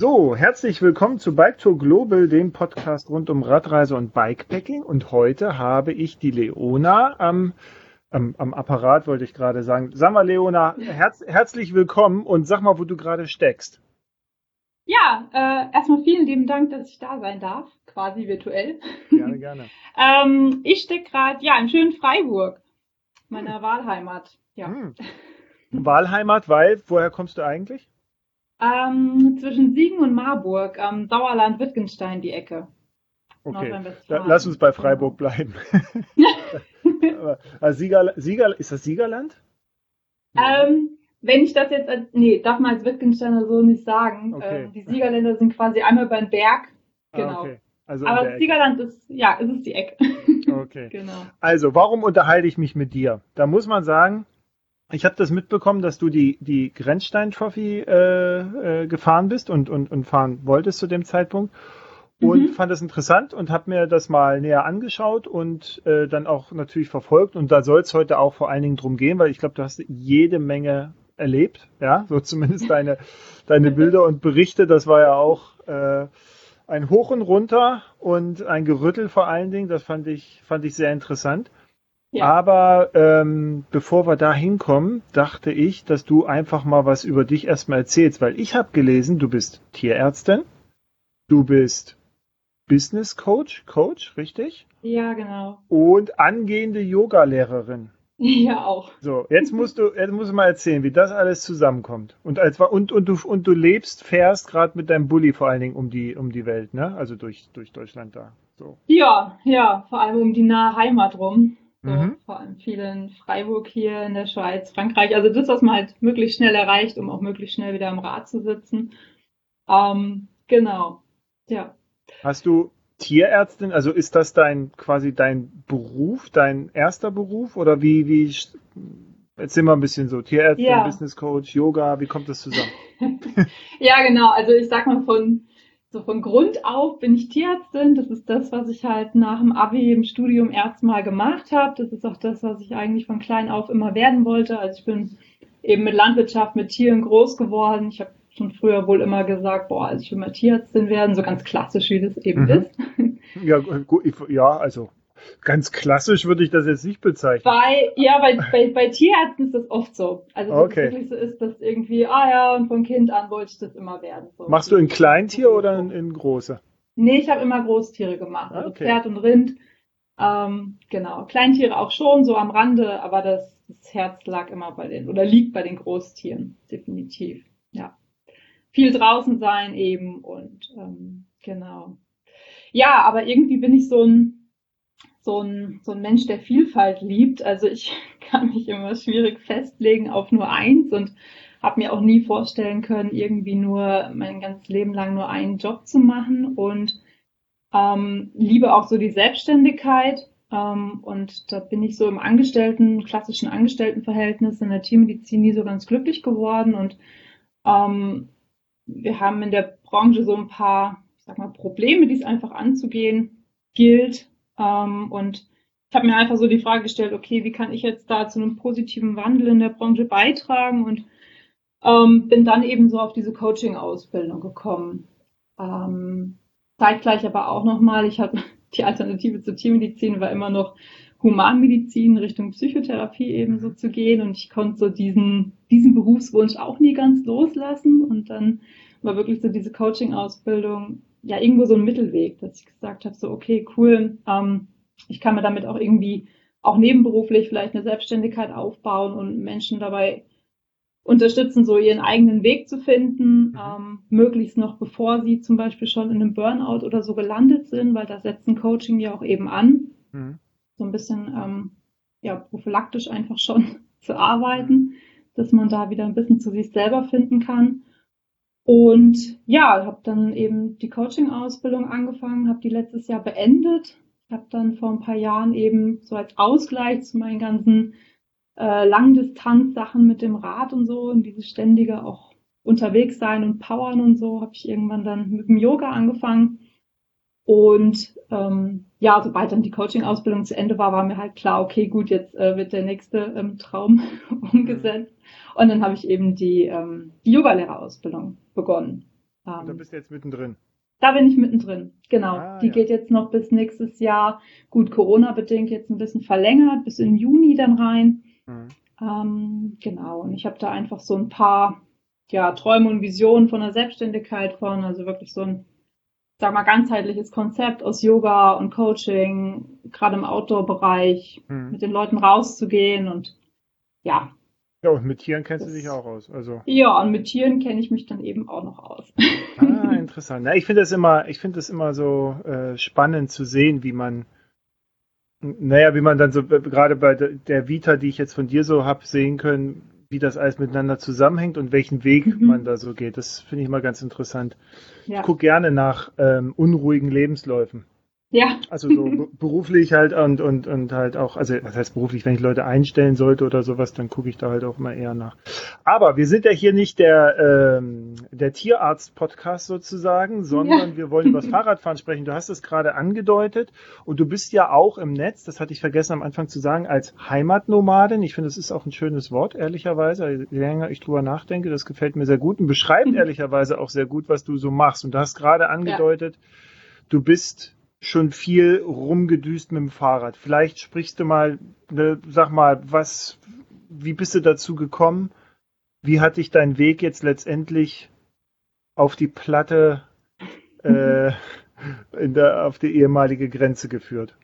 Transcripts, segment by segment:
So, herzlich willkommen zu Bike Tour Global, dem Podcast rund um Radreise und Bikepacking. Und heute habe ich die Leona am, am, am Apparat, wollte ich gerade sagen. Sag mal, Leona, herz, herzlich willkommen und sag mal, wo du gerade steckst. Ja, äh, erstmal vielen lieben Dank, dass ich da sein darf, quasi virtuell. Gerne, gerne. ähm, ich stecke gerade ja im schönen Freiburg, meiner hm. Wahlheimat. Ja. Hm. Wahlheimat, weil, woher kommst du eigentlich? Ähm, zwischen Siegen und Marburg, ähm, Sauerland, Wittgenstein, die Ecke. Okay, da, lass uns bei Freiburg bleiben. also Sieger, Sieger, ist das Siegerland? Ähm, wenn ich das jetzt, nee, darf man als Wittgensteiner so nicht sagen. Okay. Ähm, die Siegerländer sind quasi einmal über den Berg. Ah, genau. Ah, okay. also Aber das Siegerland ist, ja, es ist die Ecke. Okay. genau. Also, warum unterhalte ich mich mit dir? Da muss man sagen, ich habe das mitbekommen, dass du die, die Grenzstein Trophy äh, äh, gefahren bist und, und, und fahren wolltest zu dem Zeitpunkt. Und mhm. fand das interessant und habe mir das mal näher angeschaut und äh, dann auch natürlich verfolgt. Und da soll es heute auch vor allen Dingen drum gehen, weil ich glaube, du hast jede Menge erlebt, ja, so zumindest deine, deine Bilder und Berichte. Das war ja auch äh, ein Hoch und Runter und ein Gerüttel vor allen Dingen. Das fand ich, fand ich sehr interessant. Ja. Aber ähm, bevor wir da hinkommen, dachte ich, dass du einfach mal was über dich erstmal erzählst, weil ich habe gelesen, du bist Tierärztin, du bist Business Coach, Coach, richtig? Ja, genau. Und angehende Yogalehrerin. Ja, auch. So, jetzt musst du, jetzt musst du mal erzählen, wie das alles zusammenkommt. Und als und, und du und du lebst, fährst gerade mit deinem Bulli vor allen Dingen um die um die Welt, ne? Also durch durch Deutschland da. So. Ja, ja, vor allem um die nahe Heimat rum. So, mhm. Vor allem viel in Freiburg hier in der Schweiz, Frankreich. Also das, was man halt möglichst schnell erreicht, um auch möglichst schnell wieder am Rad zu sitzen. Ähm, genau. Ja. Hast du Tierärztin, also ist das dein quasi dein Beruf, dein erster Beruf oder wie, wie erzähl mal ein bisschen so, Tierärztin, ja. Business Coach, Yoga, wie kommt das zusammen? ja, genau, also ich sag mal von so von Grund auf bin ich Tierärztin. Das ist das, was ich halt nach dem Abi im Studium erstmal gemacht habe. Das ist auch das, was ich eigentlich von klein auf immer werden wollte. Also ich bin eben mit Landwirtschaft, mit Tieren groß geworden. Ich habe schon früher wohl immer gesagt, boah, also ich will mal Tierärztin werden, so ganz klassisch, wie das eben mhm. ist. Ja, gut, ja, also ganz klassisch würde ich das jetzt nicht bezeichnen. Bei, ja, bei, bei, bei Tierärzten ist das oft so. Also, dass okay. es wirklich so ist, dass irgendwie, ah ja, und von Kind an wollte ich das immer werden. So. Machst du in Kleintier oder in, in große? Nee, ich habe immer Großtiere gemacht, also okay. Pferd und Rind. Ähm, genau, Kleintiere auch schon, so am Rande, aber das, das Herz lag immer bei den, oder liegt bei den Großtieren, definitiv. Ja. Viel draußen sein eben und ähm, genau. Ja, aber irgendwie bin ich so ein so ein, so ein Mensch, der Vielfalt liebt. Also ich kann mich immer schwierig festlegen auf nur eins und habe mir auch nie vorstellen können, irgendwie nur mein ganzes Leben lang nur einen Job zu machen und ähm, liebe auch so die Selbstständigkeit. Ähm, und da bin ich so im Angestellten, klassischen Angestelltenverhältnis in der Tiermedizin nie so ganz glücklich geworden. Und ähm, wir haben in der Branche so ein paar, ich sag mal, Probleme, die es einfach anzugehen gilt. Ähm, und ich habe mir einfach so die Frage gestellt, okay, wie kann ich jetzt da zu einem positiven Wandel in der Branche beitragen? Und ähm, bin dann eben so auf diese Coaching-Ausbildung gekommen. Ähm, zeitgleich aber auch nochmal, ich habe die Alternative zur Tiermedizin war immer noch Humanmedizin Richtung Psychotherapie eben so zu gehen und ich konnte so diesen, diesen Berufswunsch auch nie ganz loslassen und dann war wirklich so diese Coaching-Ausbildung ja irgendwo so ein Mittelweg, dass ich gesagt habe, so okay, cool, ähm, ich kann mir damit auch irgendwie auch nebenberuflich vielleicht eine Selbstständigkeit aufbauen und Menschen dabei unterstützen, so ihren eigenen Weg zu finden, mhm. ähm, möglichst noch bevor sie zum Beispiel schon in einem Burnout oder so gelandet sind, weil da setzen Coaching ja auch eben an, mhm. so ein bisschen ähm, ja prophylaktisch einfach schon zu arbeiten, mhm. dass man da wieder ein bisschen zu sich selber finden kann. Und ja, habe dann eben die Coaching-Ausbildung angefangen, habe die letztes Jahr beendet. Habe dann vor ein paar Jahren eben so als Ausgleich zu meinen ganzen äh, Langdistanz-Sachen mit dem Rad und so und dieses ständige auch unterwegs sein und powern und so, habe ich irgendwann dann mit dem Yoga angefangen. Und ähm, ja, sobald dann die Coaching-Ausbildung zu Ende war, war mir halt klar, okay, gut, jetzt äh, wird der nächste ähm, Traum umgesetzt. Und dann habe ich eben die, ähm, die Yogalehrerausbildung begonnen. Ähm, da bist du jetzt mittendrin. Da bin ich mittendrin, genau. Ah, die ja. geht jetzt noch bis nächstes Jahr, gut Corona-bedingt jetzt ein bisschen verlängert, bis in Juni dann rein. Mhm. Ähm, genau, und ich habe da einfach so ein paar ja, Träume und Visionen von der Selbstständigkeit von, also wirklich so ein, sag mal, ganzheitliches Konzept aus Yoga und Coaching, gerade im Outdoor-Bereich, mhm. mit den Leuten rauszugehen und ja, ja, und mit Tieren kennst das, du dich auch aus. Also. Ja, und mit Tieren kenne ich mich dann eben auch noch aus. Ah, interessant. Ja, ich finde das immer, ich finde das immer so äh, spannend zu sehen, wie man, naja, wie man dann so äh, gerade bei der Vita, die ich jetzt von dir so habe sehen können, wie das alles miteinander zusammenhängt und welchen Weg mhm. man da so geht. Das finde ich immer ganz interessant. Ja. Ich gucke gerne nach ähm, unruhigen Lebensläufen. Ja. Also so beruflich halt und, und, und halt auch, also das heißt beruflich, wenn ich Leute einstellen sollte oder sowas, dann gucke ich da halt auch immer eher nach. Aber wir sind ja hier nicht der, ähm, der Tierarzt-Podcast sozusagen, sondern ja. wir wollen über das Fahrradfahren sprechen. Du hast es gerade angedeutet und du bist ja auch im Netz, das hatte ich vergessen am Anfang zu sagen, als Heimatnomadin. Ich finde, das ist auch ein schönes Wort, ehrlicherweise. Je länger ich drüber nachdenke, das gefällt mir sehr gut und beschreibt mhm. ehrlicherweise auch sehr gut, was du so machst. Und du hast gerade angedeutet, ja. du bist schon viel rumgedüst mit dem Fahrrad. Vielleicht sprichst du mal, ne, sag mal, was, wie bist du dazu gekommen? Wie hat dich dein Weg jetzt letztendlich auf die Platte, äh, in der, auf die ehemalige Grenze geführt?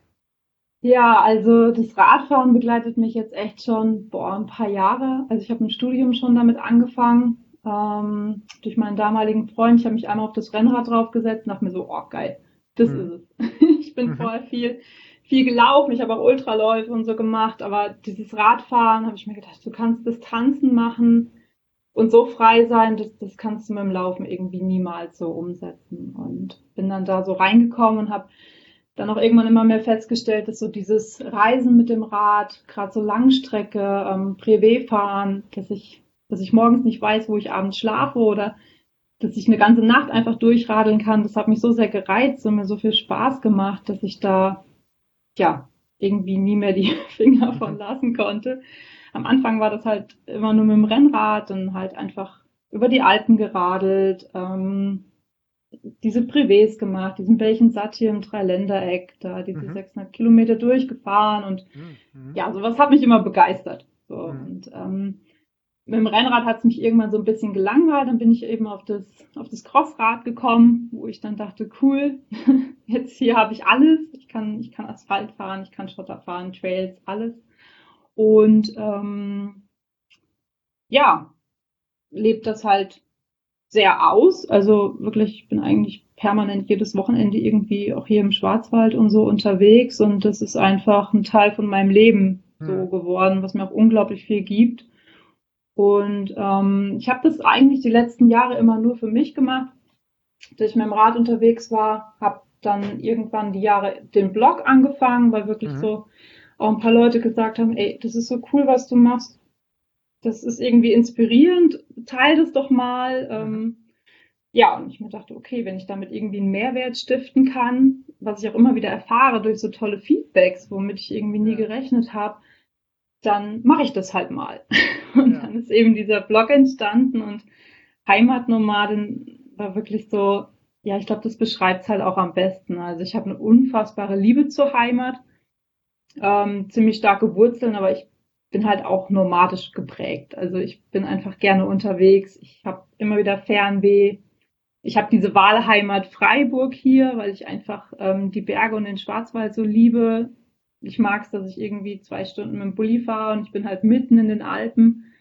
Ja, also das Radfahren begleitet mich jetzt echt schon boah, ein paar Jahre. Also ich habe im Studium schon damit angefangen. Ähm, durch meinen damaligen Freund. Ich habe mich einmal auf das Rennrad draufgesetzt und dachte mir so, oh geil, das mhm. ist es. ich bin mhm. vorher viel, viel gelaufen. Ich habe auch Ultraläufe und so gemacht. Aber dieses Radfahren habe ich mir gedacht, du kannst Distanzen machen und so frei sein, das, das kannst du mit dem Laufen irgendwie niemals so umsetzen. Und bin dann da so reingekommen und habe dann auch irgendwann immer mehr festgestellt, dass so dieses Reisen mit dem Rad, gerade so Langstrecke, ähm, Privé fahren, dass ich, dass ich morgens nicht weiß, wo ich abends schlafe oder dass ich eine ganze Nacht einfach durchradeln kann, das hat mich so sehr gereizt und mir so viel Spaß gemacht, dass ich da, ja, irgendwie nie mehr die Finger von mhm. lassen konnte. Am Anfang war das halt immer nur mit dem Rennrad und halt einfach über die Alpen geradelt, ähm, diese Privés gemacht, diesen Belchen-Satt hier im Dreiländereck, da diese mhm. 600 Kilometer durchgefahren und mhm. ja, sowas hat mich immer begeistert. So, mhm. und ähm, mit dem Rennrad hat es mich irgendwann so ein bisschen gelangweilt. Dann bin ich eben auf das, auf das Crossrad gekommen, wo ich dann dachte, cool, jetzt hier habe ich alles. Ich kann, ich kann Asphalt fahren, ich kann Schotter fahren, Trails, alles. Und ähm, ja, lebt das halt sehr aus. Also wirklich, ich bin eigentlich permanent jedes Wochenende irgendwie auch hier im Schwarzwald und so unterwegs. Und das ist einfach ein Teil von meinem Leben so hm. geworden, was mir auch unglaublich viel gibt. Und ähm, ich habe das eigentlich die letzten Jahre immer nur für mich gemacht, dass ich mit dem Rad unterwegs war, habe dann irgendwann die Jahre den Blog angefangen, weil wirklich mhm. so auch ein paar Leute gesagt haben, ey, das ist so cool, was du machst. Das ist irgendwie inspirierend, teil das doch mal. Mhm. Ähm, ja, und ich mir dachte, okay, wenn ich damit irgendwie einen Mehrwert stiften kann, was ich auch immer wieder erfahre durch so tolle Feedbacks, womit ich irgendwie nie gerechnet habe, dann mache ich das halt mal. Und ja. dann ist eben dieser Blog entstanden und Heimatnomaden war wirklich so, ja, ich glaube, das beschreibt es halt auch am besten. Also ich habe eine unfassbare Liebe zur Heimat, ähm, ziemlich starke Wurzeln, aber ich bin halt auch nomadisch geprägt. Also ich bin einfach gerne unterwegs. Ich habe immer wieder Fernweh. Ich habe diese Wahlheimat Freiburg hier, weil ich einfach ähm, die Berge und den Schwarzwald so liebe ich mag es, dass ich irgendwie zwei Stunden mit dem Bulli fahre und ich bin halt mitten in den Alpen.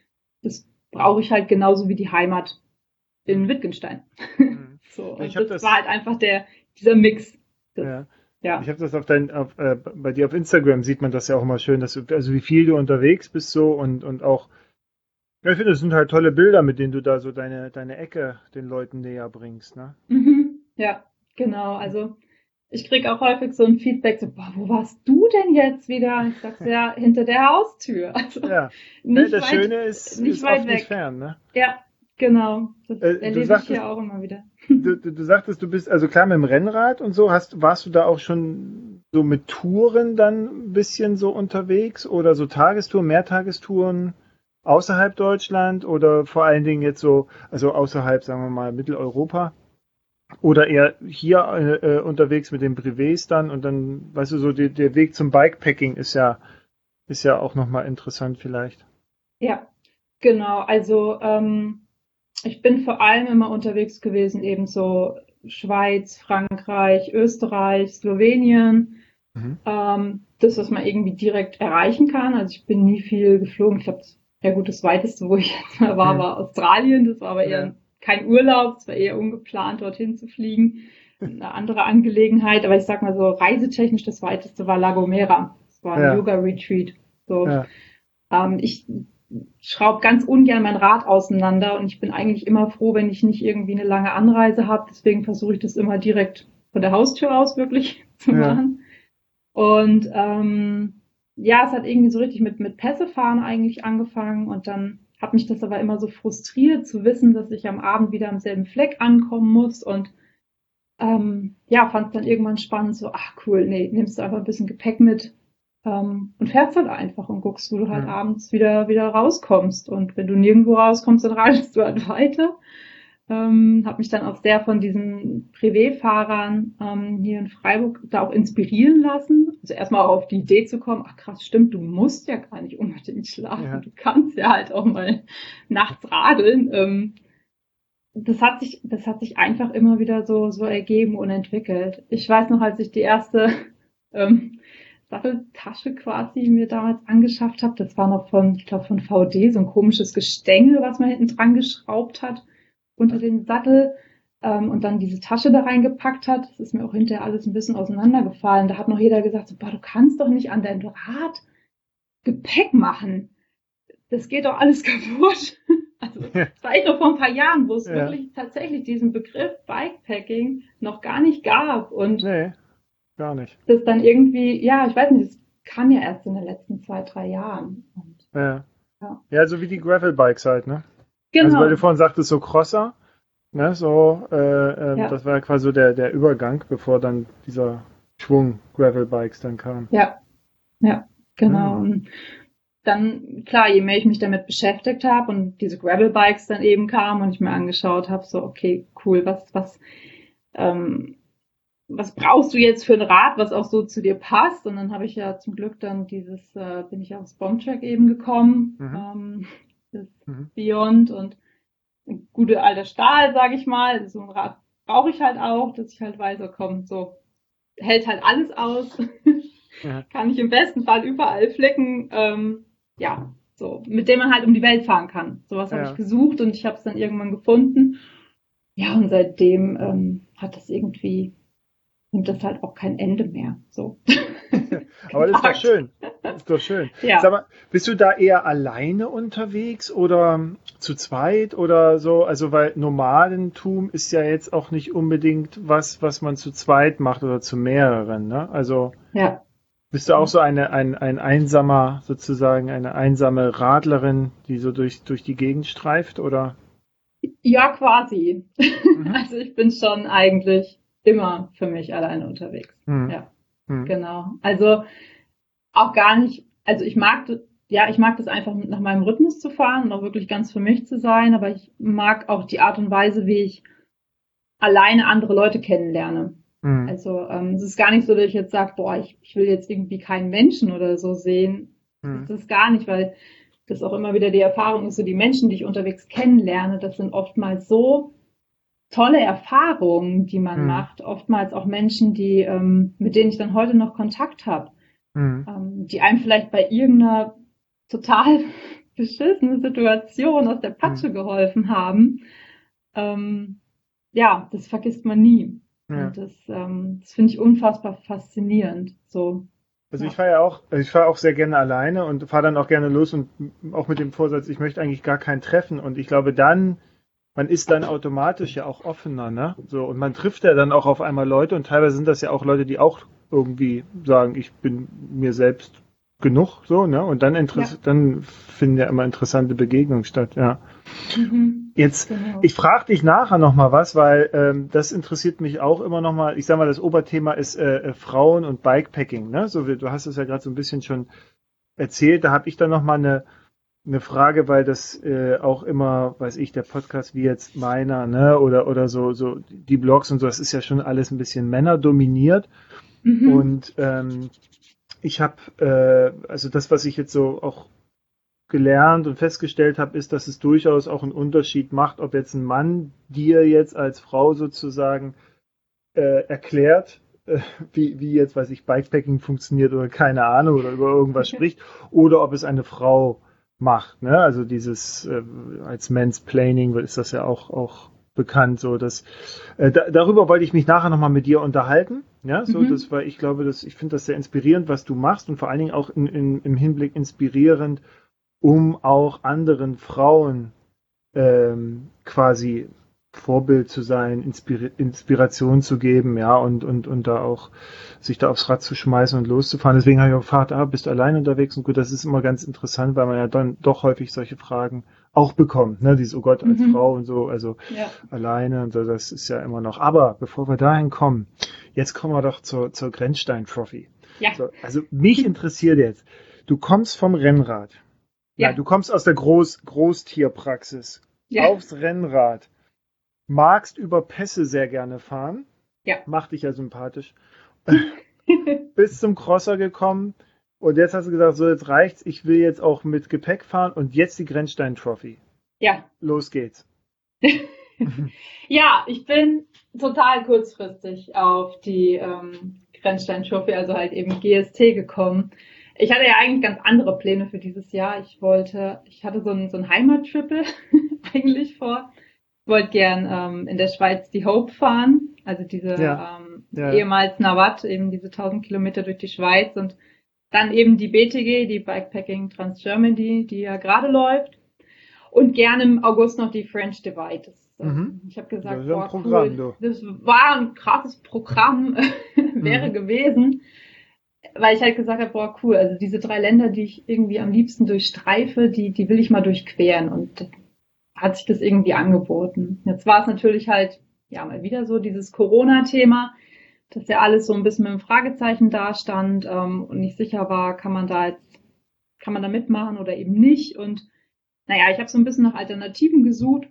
Das brauche ich halt genauso wie die Heimat in Wittgenstein. Mhm. so, und das, das, war halt einfach der, dieser Mix. Das, ja. ja. Ich habe das auf dein, auf, äh, bei dir auf Instagram sieht man das ja auch immer schön, dass du, also wie viel du unterwegs bist so und, und auch, ja, ich finde, das sind halt tolle Bilder, mit denen du da so deine, deine Ecke den Leuten näher bringst, ne? Mhm. Ja, genau. Also ich kriege auch häufig so ein Feedback, so, boah, wo warst du denn jetzt wieder? Ich sage, ja, hinter der Haustür. Also ja, nicht das weit, Schöne ist, nicht ist weit weg. nicht fern, ne? Ja, genau. Das äh, erlebe sagtest, ich hier auch immer wieder. Du, du, du, sagtest, du bist, also klar mit dem Rennrad und so, hast, warst du da auch schon so mit Touren dann ein bisschen so unterwegs oder so Tagestouren, Mehrtagestouren außerhalb Deutschland oder vor allen Dingen jetzt so, also außerhalb, sagen wir mal, Mitteleuropa? Oder eher hier äh, äh, unterwegs mit den Privés dann und dann, weißt du, so die, der Weg zum Bikepacking ist ja, ist ja auch nochmal interessant vielleicht. Ja, genau. Also ähm, ich bin vor allem immer unterwegs gewesen, eben so Schweiz, Frankreich, Österreich, Slowenien. Mhm. Ähm, das, was man irgendwie direkt erreichen kann. Also ich bin nie viel geflogen. Ich glaube, ja gut, das weiteste, wo ich jetzt mal war, war Australien. Das war aber eher ja. Kein Urlaub, es war eher ungeplant, dorthin zu fliegen. Eine andere Angelegenheit. Aber ich sag mal so, reisetechnisch das weiteste war La Gomera. Das war ein ja. Yoga-Retreat. So. Ja. Ähm, ich schraube ganz ungern mein Rad auseinander und ich bin eigentlich immer froh, wenn ich nicht irgendwie eine lange Anreise habe. Deswegen versuche ich das immer direkt von der Haustür aus wirklich zu machen. Und ähm, ja, es hat irgendwie so richtig mit, mit Pässefahren eigentlich angefangen und dann hat mich das aber immer so frustriert zu wissen, dass ich am Abend wieder am selben Fleck ankommen muss und ähm, ja, fand es dann irgendwann spannend, so, ach cool, nee, nimmst du einfach ein bisschen Gepäck mit ähm, und fährst halt einfach und guckst, wo du halt ja. abends wieder, wieder rauskommst. Und wenn du nirgendwo rauskommst, dann reitest du halt weiter. Ähm, habe mich dann auch sehr von diesen Privé-Fahrern ähm, hier in Freiburg da auch inspirieren lassen. Also erstmal auch auf die Idee zu kommen, ach krass, stimmt, du musst ja gar nicht unbedingt schlafen. Ja. Du kannst ja halt auch mal nachts radeln. Ähm, das hat sich, das hat sich einfach immer wieder so, so ergeben und entwickelt. Ich weiß noch, als ich die erste ähm, Satteltasche quasi mir damals angeschafft habe, das war noch von, ich glaube, von VD, so ein komisches Gestänge, was man hinten dran geschraubt hat unter den Sattel ähm, und dann diese Tasche da reingepackt hat. Das ist mir auch hinterher alles ein bisschen auseinandergefallen. Da hat noch jeder gesagt, so, boah, du kannst doch nicht an dein Rad Gepäck machen. Das geht doch alles kaputt. Also das war echt noch vor ein paar Jahren, wo es ja. wirklich tatsächlich diesen Begriff Bikepacking noch gar nicht gab. Und nee, gar nicht. Das dann irgendwie, ja, ich weiß nicht, das kam ja erst in den letzten zwei, drei Jahren. Und, ja. ja. Ja, so wie die Gravel-Bikes halt, ne? Genau. Also weil du vorhin sagtest, so Crosser, ne, so, äh, äh, ja. das war ja quasi so der, der Übergang, bevor dann dieser Schwung Gravel-Bikes dann kam. Ja, ja, genau. Mhm. Dann, klar, je mehr ich mich damit beschäftigt habe und diese Gravel-Bikes dann eben kamen und ich mir angeschaut habe, so, okay, cool, was, was, ähm, was brauchst du jetzt für ein Rad, was auch so zu dir passt? Und dann habe ich ja zum Glück dann dieses, äh, bin ich aufs Bombtrack eben gekommen, mhm. ähm, das mhm. Beyond und ein guter alter Stahl, sage ich mal. So ein Rad brauche ich halt auch, dass ich halt weiß, oh so hält halt alles aus. ja. Kann ich im besten Fall überall flicken. Ähm, ja, so, mit dem man halt um die Welt fahren kann. Sowas ja. habe ich gesucht und ich habe es dann irgendwann gefunden. Ja, und seitdem ähm, hat das irgendwie nimmt das halt auch kein Ende mehr. So. Aber das ist doch schön. Das ist doch schön. Ja. Sag mal, bist du da eher alleine unterwegs oder zu zweit oder so? Also, weil Nomadentum ist ja jetzt auch nicht unbedingt was, was man zu zweit macht oder zu mehreren, ne? Also. Ja. Bist du auch so eine, ein, ein einsamer, sozusagen, eine einsame Radlerin, die so durch, durch die Gegend streift, oder? Ja, quasi. Mhm. Also ich bin schon eigentlich immer für mich alleine unterwegs. Mhm. Ja, mhm. genau. Also auch gar nicht, also ich mag, ja, ich mag das einfach nach meinem Rhythmus zu fahren und auch wirklich ganz für mich zu sein, aber ich mag auch die Art und Weise, wie ich alleine andere Leute kennenlerne. Mhm. Also ähm, es ist gar nicht so, dass ich jetzt sage, boah, ich, ich will jetzt irgendwie keinen Menschen oder so sehen. Mhm. Das ist gar nicht, weil das auch immer wieder die Erfahrung ist, so die Menschen, die ich unterwegs kennenlerne, das sind oftmals so tolle Erfahrungen, die man mhm. macht. Oftmals auch Menschen, die, ähm, mit denen ich dann heute noch Kontakt habe, mhm. ähm, die einem vielleicht bei irgendeiner total beschissenen Situation aus der Patsche mhm. geholfen haben. Ähm, ja, das vergisst man nie. Ja. Und das, ähm, das finde ich unfassbar faszinierend. So. Also ja. ich fahre ja auch, also ich fahre auch sehr gerne alleine und fahre dann auch gerne los und auch mit dem Vorsatz, ich möchte eigentlich gar keinen treffen. Und ich glaube, dann man ist dann automatisch ja auch offener, ne? So, und man trifft ja dann auch auf einmal Leute und teilweise sind das ja auch Leute, die auch irgendwie sagen, ich bin mir selbst genug, so, ne? Und dann, ja. dann finden ja immer interessante Begegnungen statt, ja. Mhm, Jetzt, genau. ich frage dich nachher nochmal was, weil ähm, das interessiert mich auch immer nochmal. Ich sag mal, das Oberthema ist äh, äh, Frauen und Bikepacking, ne? So, du hast es ja gerade so ein bisschen schon erzählt. Da habe ich dann nochmal eine eine Frage, weil das äh, auch immer, weiß ich, der Podcast wie jetzt meiner, ne, oder oder so so die Blogs und so, das ist ja schon alles ein bisschen Männer dominiert mhm. und ähm, ich habe äh, also das, was ich jetzt so auch gelernt und festgestellt habe, ist, dass es durchaus auch einen Unterschied macht, ob jetzt ein Mann dir jetzt als Frau sozusagen äh, erklärt, äh, wie, wie jetzt, weiß ich, Bikepacking funktioniert oder keine Ahnung oder über irgendwas spricht, oder ob es eine Frau macht. Ne? Also dieses äh, als Mansplaining ist das ja auch, auch bekannt. So, dass, äh, da, darüber wollte ich mich nachher nochmal mit dir unterhalten. Ja, so, mhm. das war, ich glaube, dass, ich finde das sehr inspirierend, was du machst und vor allen Dingen auch in, in, im Hinblick inspirierend, um auch anderen Frauen ähm, quasi Vorbild zu sein, Inspir Inspiration zu geben, ja, und, und, und da auch sich da aufs Rad zu schmeißen und loszufahren. Deswegen habe ich auch gefragt, ah, bist du allein unterwegs? Und gut, das ist immer ganz interessant, weil man ja dann doch häufig solche Fragen auch bekommt, ne, dieses, oh Gott, als mhm. Frau und so, also ja. alleine und so, das ist ja immer noch. Aber bevor wir dahin kommen, jetzt kommen wir doch zur, zur Grenzstein Trophy. Ja. So, also mich interessiert jetzt, du kommst vom Rennrad. Ja. ja du kommst aus der Groß, Großtierpraxis. Ja. Aufs Rennrad magst über Pässe sehr gerne fahren. Ja. Macht dich ja sympathisch. Bis zum Crosser gekommen. Und jetzt hast du gesagt, so jetzt reicht's. Ich will jetzt auch mit Gepäck fahren und jetzt die Grenzstein Trophy. Ja. Los geht's. ja, ich bin total kurzfristig auf die ähm, Grenzstein Trophy, also halt eben GST gekommen. Ich hatte ja eigentlich ganz andere Pläne für dieses Jahr. Ich wollte, ich hatte so ein, so ein Heimattriple eigentlich vor wollte gern ähm, in der Schweiz die Hope fahren, also diese ja. Ähm, ja. ehemals Nawat, eben diese 1000 Kilometer durch die Schweiz und dann eben die BTG, die Bikepacking Trans Germany, die ja gerade läuft und gerne im August noch die French Divide. Das, ähm, mhm. Ich habe gesagt, das, boah, cool. das war ein krasses Programm, wäre mhm. gewesen, weil ich halt gesagt habe, boah, cool, also diese drei Länder, die ich irgendwie am liebsten durchstreife, die, die will ich mal durchqueren und hat sich das irgendwie angeboten. Jetzt war es natürlich halt, ja, mal wieder so dieses Corona-Thema, dass ja alles so ein bisschen mit einem Fragezeichen dastand ähm, und nicht sicher war, kann man da jetzt, kann man da mitmachen oder eben nicht. Und naja, ich habe so ein bisschen nach Alternativen gesucht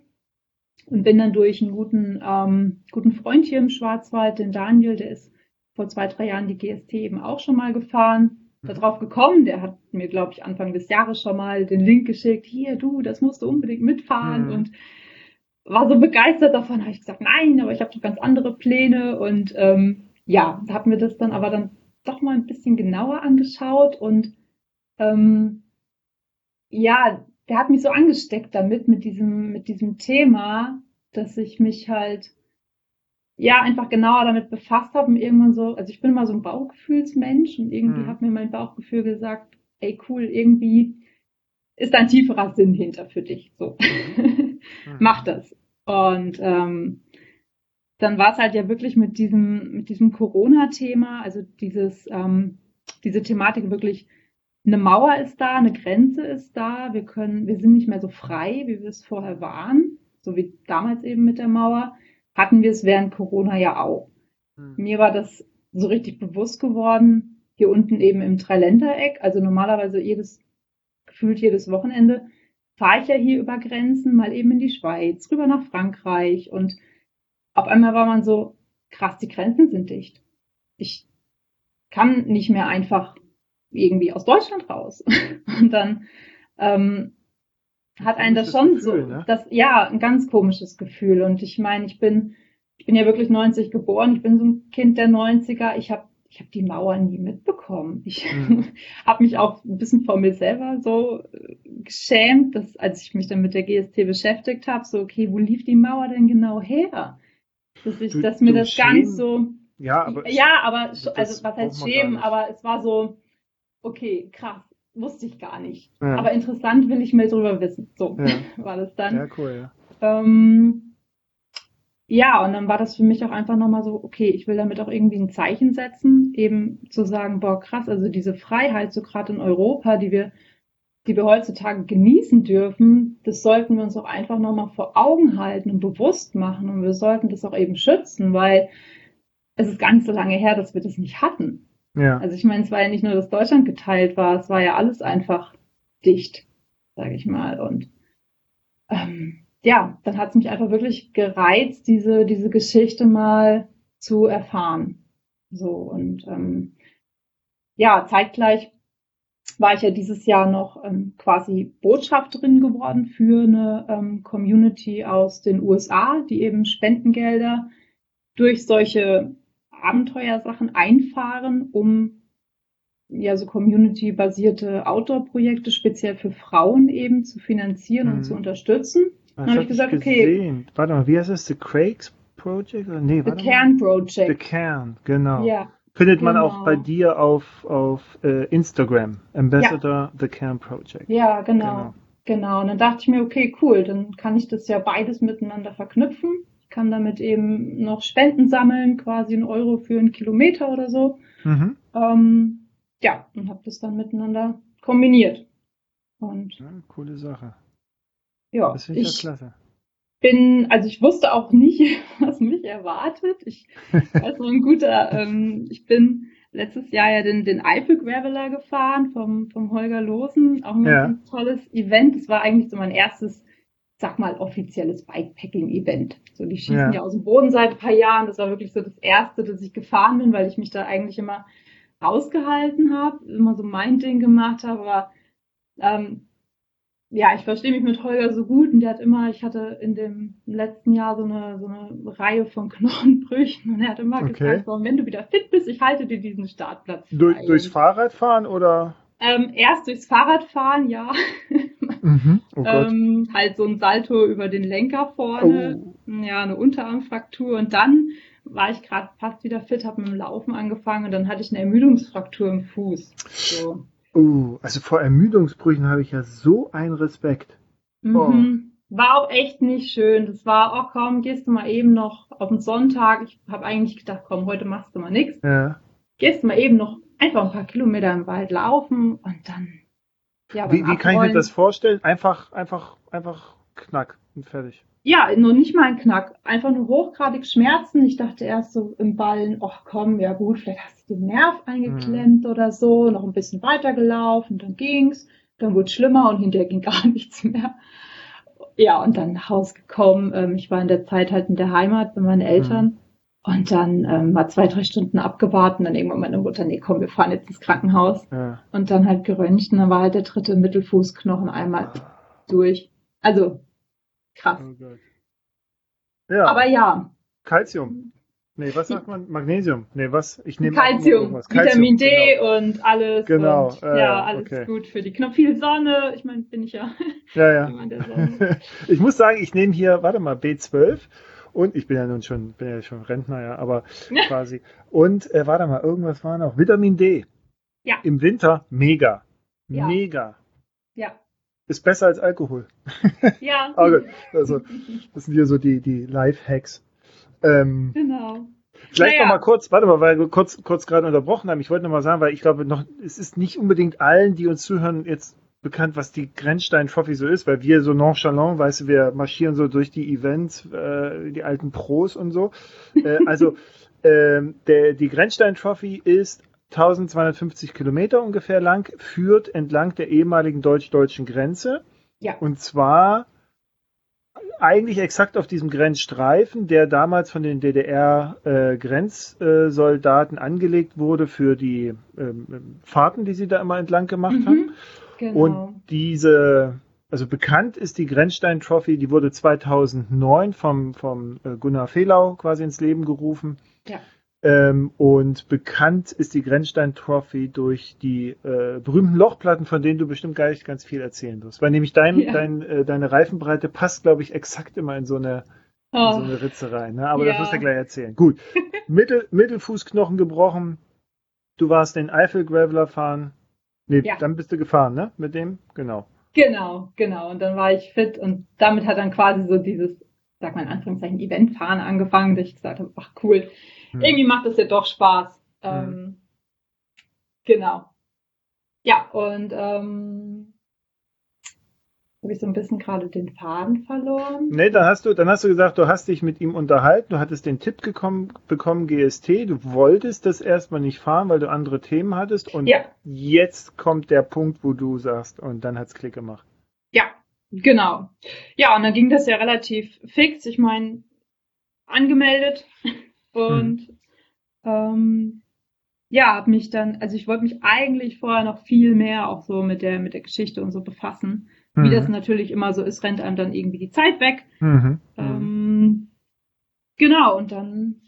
und bin dann durch einen guten, ähm, guten Freund hier im Schwarzwald, den Daniel, der ist vor zwei, drei Jahren die GST eben auch schon mal gefahren darauf gekommen. Der hat mir, glaube ich, Anfang des Jahres schon mal den Link geschickt. Hier, du, das musst du unbedingt mitfahren. Mhm. Und war so begeistert davon. Habe ich gesagt, nein, aber ich habe doch ganz andere Pläne. Und ähm, ja, habe mir das dann aber dann doch mal ein bisschen genauer angeschaut. Und ähm, ja, der hat mich so angesteckt damit, mit diesem, mit diesem Thema, dass ich mich halt ja einfach genauer damit befasst habe und irgendwann so, also ich bin immer so ein Bauchgefühlsmensch und irgendwie mhm. hat mir mein Bauchgefühl gesagt, ey cool, irgendwie ist ein tieferer Sinn hinter für dich. So. Mhm. Mach das. Und ähm, dann war es halt ja wirklich mit diesem, mit diesem Corona-Thema, also dieses, ähm, diese Thematik wirklich, eine Mauer ist da, eine Grenze ist da, wir können, wir sind nicht mehr so frei, wie wir es vorher waren, so wie damals eben mit der Mauer hatten wir es während Corona ja auch. Mhm. Mir war das so richtig bewusst geworden, hier unten eben im Dreiländereck, also normalerweise jedes, gefühlt jedes Wochenende, fahre ich ja hier über Grenzen, mal eben in die Schweiz, rüber nach Frankreich und auf einmal war man so, krass, die Grenzen sind dicht. Ich kann nicht mehr einfach irgendwie aus Deutschland raus. Und dann ähm, hat einen das schon Gefühl, so, ne? das, ja, ein ganz komisches Gefühl. Und ich meine, ich bin, ich bin ja wirklich 90 geboren, ich bin so ein Kind der 90er, ich habe ich hab die Mauer nie mitbekommen. Ich mhm. habe mich auch ein bisschen vor mir selber so äh, geschämt, dass, als ich mich dann mit der GST beschäftigt habe, so, okay, wo lief die Mauer denn genau her? Dass, ich, du, dass mir das schämen. ganz so. Ja, aber, ja, aber also was heißt schämen, aber es war so, okay, krass wusste ich gar nicht. Ja. Aber interessant will ich mehr drüber wissen. So ja. war das dann. Ja, cool, ja. Ähm, ja, und dann war das für mich auch einfach nochmal so, okay, ich will damit auch irgendwie ein Zeichen setzen, eben zu sagen, boah, krass, also diese Freiheit, so gerade in Europa, die wir, die wir heutzutage genießen dürfen, das sollten wir uns auch einfach nochmal vor Augen halten und bewusst machen und wir sollten das auch eben schützen, weil es ist ganz so lange her, dass wir das nicht hatten. Ja. Also ich meine, es war ja nicht nur, dass Deutschland geteilt war, es war ja alles einfach dicht. sage ich mal. Und ähm, ja, dann hat es mich einfach wirklich gereizt, diese, diese Geschichte mal zu erfahren. So und ähm, ja, zeitgleich war ich ja dieses Jahr noch ähm, quasi Botschafterin geworden für eine ähm, Community aus den USA, die eben Spendengelder durch solche Abenteuersachen einfahren, um ja so community-basierte Outdoor-Projekte speziell für Frauen eben zu finanzieren hm. und zu unterstützen. Dann habe ich gesagt, okay. Warte mal, wie heißt es? The Craigs Project? Nee, The Cairn Project. The Cairn, genau. Ja. Findet genau. man auch bei dir auf, auf äh, Instagram, Ambassador ja. The Cairn Project. Ja, genau, genau. Genau. Und dann dachte ich mir, okay, cool, dann kann ich das ja beides miteinander verknüpfen. Ich kann damit eben noch Spenden sammeln, quasi einen Euro für einen Kilometer oder so. Mhm. Ähm, ja, und habe das dann miteinander kombiniert. Und ja, coole Sache. Ja, das finde ich, ich ja klasse. Bin, also ich wusste auch nicht, was mich erwartet. Ich noch ein guter, ähm, ich bin letztes Jahr ja den, den Eifel Graveler gefahren vom, vom Holger Losen. Auch ein ja. tolles Event. Das war eigentlich so mein erstes, sag mal, offizielles Bikepacking-Event. So, die schießen ja. ja aus dem Boden seit ein paar Jahren. Das war wirklich so das erste, dass ich gefahren bin, weil ich mich da eigentlich immer rausgehalten habe, immer so mein Ding gemacht habe, aber ähm, ja, ich verstehe mich mit Holger so gut und der hat immer, ich hatte in dem letzten Jahr so eine, so eine Reihe von Knochenbrüchen und er hat immer okay. gesagt, wenn du wieder fit bist, ich halte dir diesen Startplatz. Durch, durchs Fahrradfahren oder? Ähm, erst durchs Fahrradfahren, ja. Mhm. Oh ähm, halt so ein Salto über den Lenker vorne, oh. ja, eine Unterarmfraktur und dann war ich gerade fast wieder fit, habe mit dem Laufen angefangen und dann hatte ich eine Ermüdungsfraktur im Fuß. So. Uh, also vor Ermüdungsbrüchen habe ich ja so einen Respekt. Mhm. Oh. War auch echt nicht schön. Das war, oh komm, gehst du mal eben noch auf den Sonntag. Ich habe eigentlich gedacht, komm, heute machst du mal nichts. Ja. Gehst du mal eben noch einfach ein paar Kilometer im Wald laufen und dann. Ja, wie, wie kann ich mir das vorstellen? Einfach, einfach, einfach knack und fertig. Ja, noch nicht mal ein Knack. Einfach nur hochgradig Schmerzen. Ich dachte erst so im Ballen, ach komm, ja gut, vielleicht hast du den Nerv eingeklemmt mhm. oder so. Noch ein bisschen weitergelaufen, dann ging's. Dann wurde es schlimmer und hinterher ging gar nichts mehr. Ja, und dann nach Hause gekommen. Ähm, ich war in der Zeit halt in der Heimat bei meinen Eltern. Mhm. Und dann ähm, mal zwei, drei Stunden abgewartet und dann irgendwann meine Mutter, nee, komm, wir fahren jetzt ins Krankenhaus. Ja. Und dann halt geröntgt und dann war halt der dritte Mittelfußknochen einmal durch. Also Krass. Oh ja. Aber ja. Calcium. Nee, was sagt man? Magnesium. Nee, was? Ich nehme Calcium, Vitamin D genau. und alles. Genau. Und, äh, ja, alles okay. gut für die Knopf. Viel Sonne. Ich meine, bin ich ja. Ja, ja. ich muss sagen, ich nehme hier, warte mal, B12 und ich bin ja nun schon, bin ja schon Rentner, ja, aber quasi. Und äh, warte mal, irgendwas war noch. Vitamin D. Ja. Im Winter mega. Ja. Mega. Ja ist besser als Alkohol. Ja. Aber gut, also das sind hier so die, die Life-Hacks. Ähm, genau. Vielleicht naja. noch mal kurz, warte mal, weil wir kurz, kurz gerade unterbrochen haben. Ich wollte noch mal sagen, weil ich glaube noch, es ist nicht unbedingt allen, die uns zuhören, jetzt bekannt, was die Grenzstein-Trophy so ist, weil wir so nonchalant, weißt du, wir marschieren so durch die Events, äh, die alten Pros und so. Äh, also, äh, der, die Grenzstein-Trophy ist 1250 Kilometer ungefähr lang, führt entlang der ehemaligen deutsch-deutschen Grenze. Ja. Und zwar eigentlich exakt auf diesem Grenzstreifen, der damals von den DDR-Grenzsoldaten äh, angelegt wurde für die ähm, Fahrten, die sie da immer entlang gemacht mhm, haben. Genau. Und diese, also bekannt ist die Grenzstein Trophy, die wurde 2009 vom, vom äh, Gunnar Fehlau quasi ins Leben gerufen. Ja. Ähm, und bekannt ist die Grenzstein Trophy durch die äh, berühmten Lochplatten, von denen du bestimmt gar nicht ganz viel erzählen wirst. Weil nämlich dein, ja. dein, äh, deine Reifenbreite passt, glaube ich, exakt immer in so eine, oh. in so eine Ritze rein. Ne? Aber ja. das wirst du gleich erzählen. Gut. Mittel, Mittelfußknochen gebrochen. Du warst den Eifel Graveler fahren. Nee, ja. dann bist du gefahren, ne? Mit dem? Genau. Genau, genau. Und dann war ich fit und damit hat dann quasi so dieses, sag mal in Anführungszeichen, Eventfahren angefangen, dass ich gesagt habe, ach cool, hm. Irgendwie macht es ja doch Spaß. Hm. Ähm, genau. Ja, und ähm, habe ich so ein bisschen gerade den Faden verloren. Nee, dann hast du, dann hast du gesagt, du hast dich mit ihm unterhalten, du hattest den Tipp gekommen, bekommen, GST, du wolltest das erstmal nicht fahren, weil du andere Themen hattest und ja. jetzt kommt der Punkt, wo du sagst, und dann hat es Klick gemacht. Ja, genau. Ja, und dann ging das ja relativ fix. Ich meine, angemeldet und hm. ähm, ja, habe mich dann, also ich wollte mich eigentlich vorher noch viel mehr auch so mit der mit der Geschichte und so befassen. Mhm. Wie das natürlich immer so ist, rennt einem dann irgendwie die Zeit weg. Mhm. Ähm, genau, und dann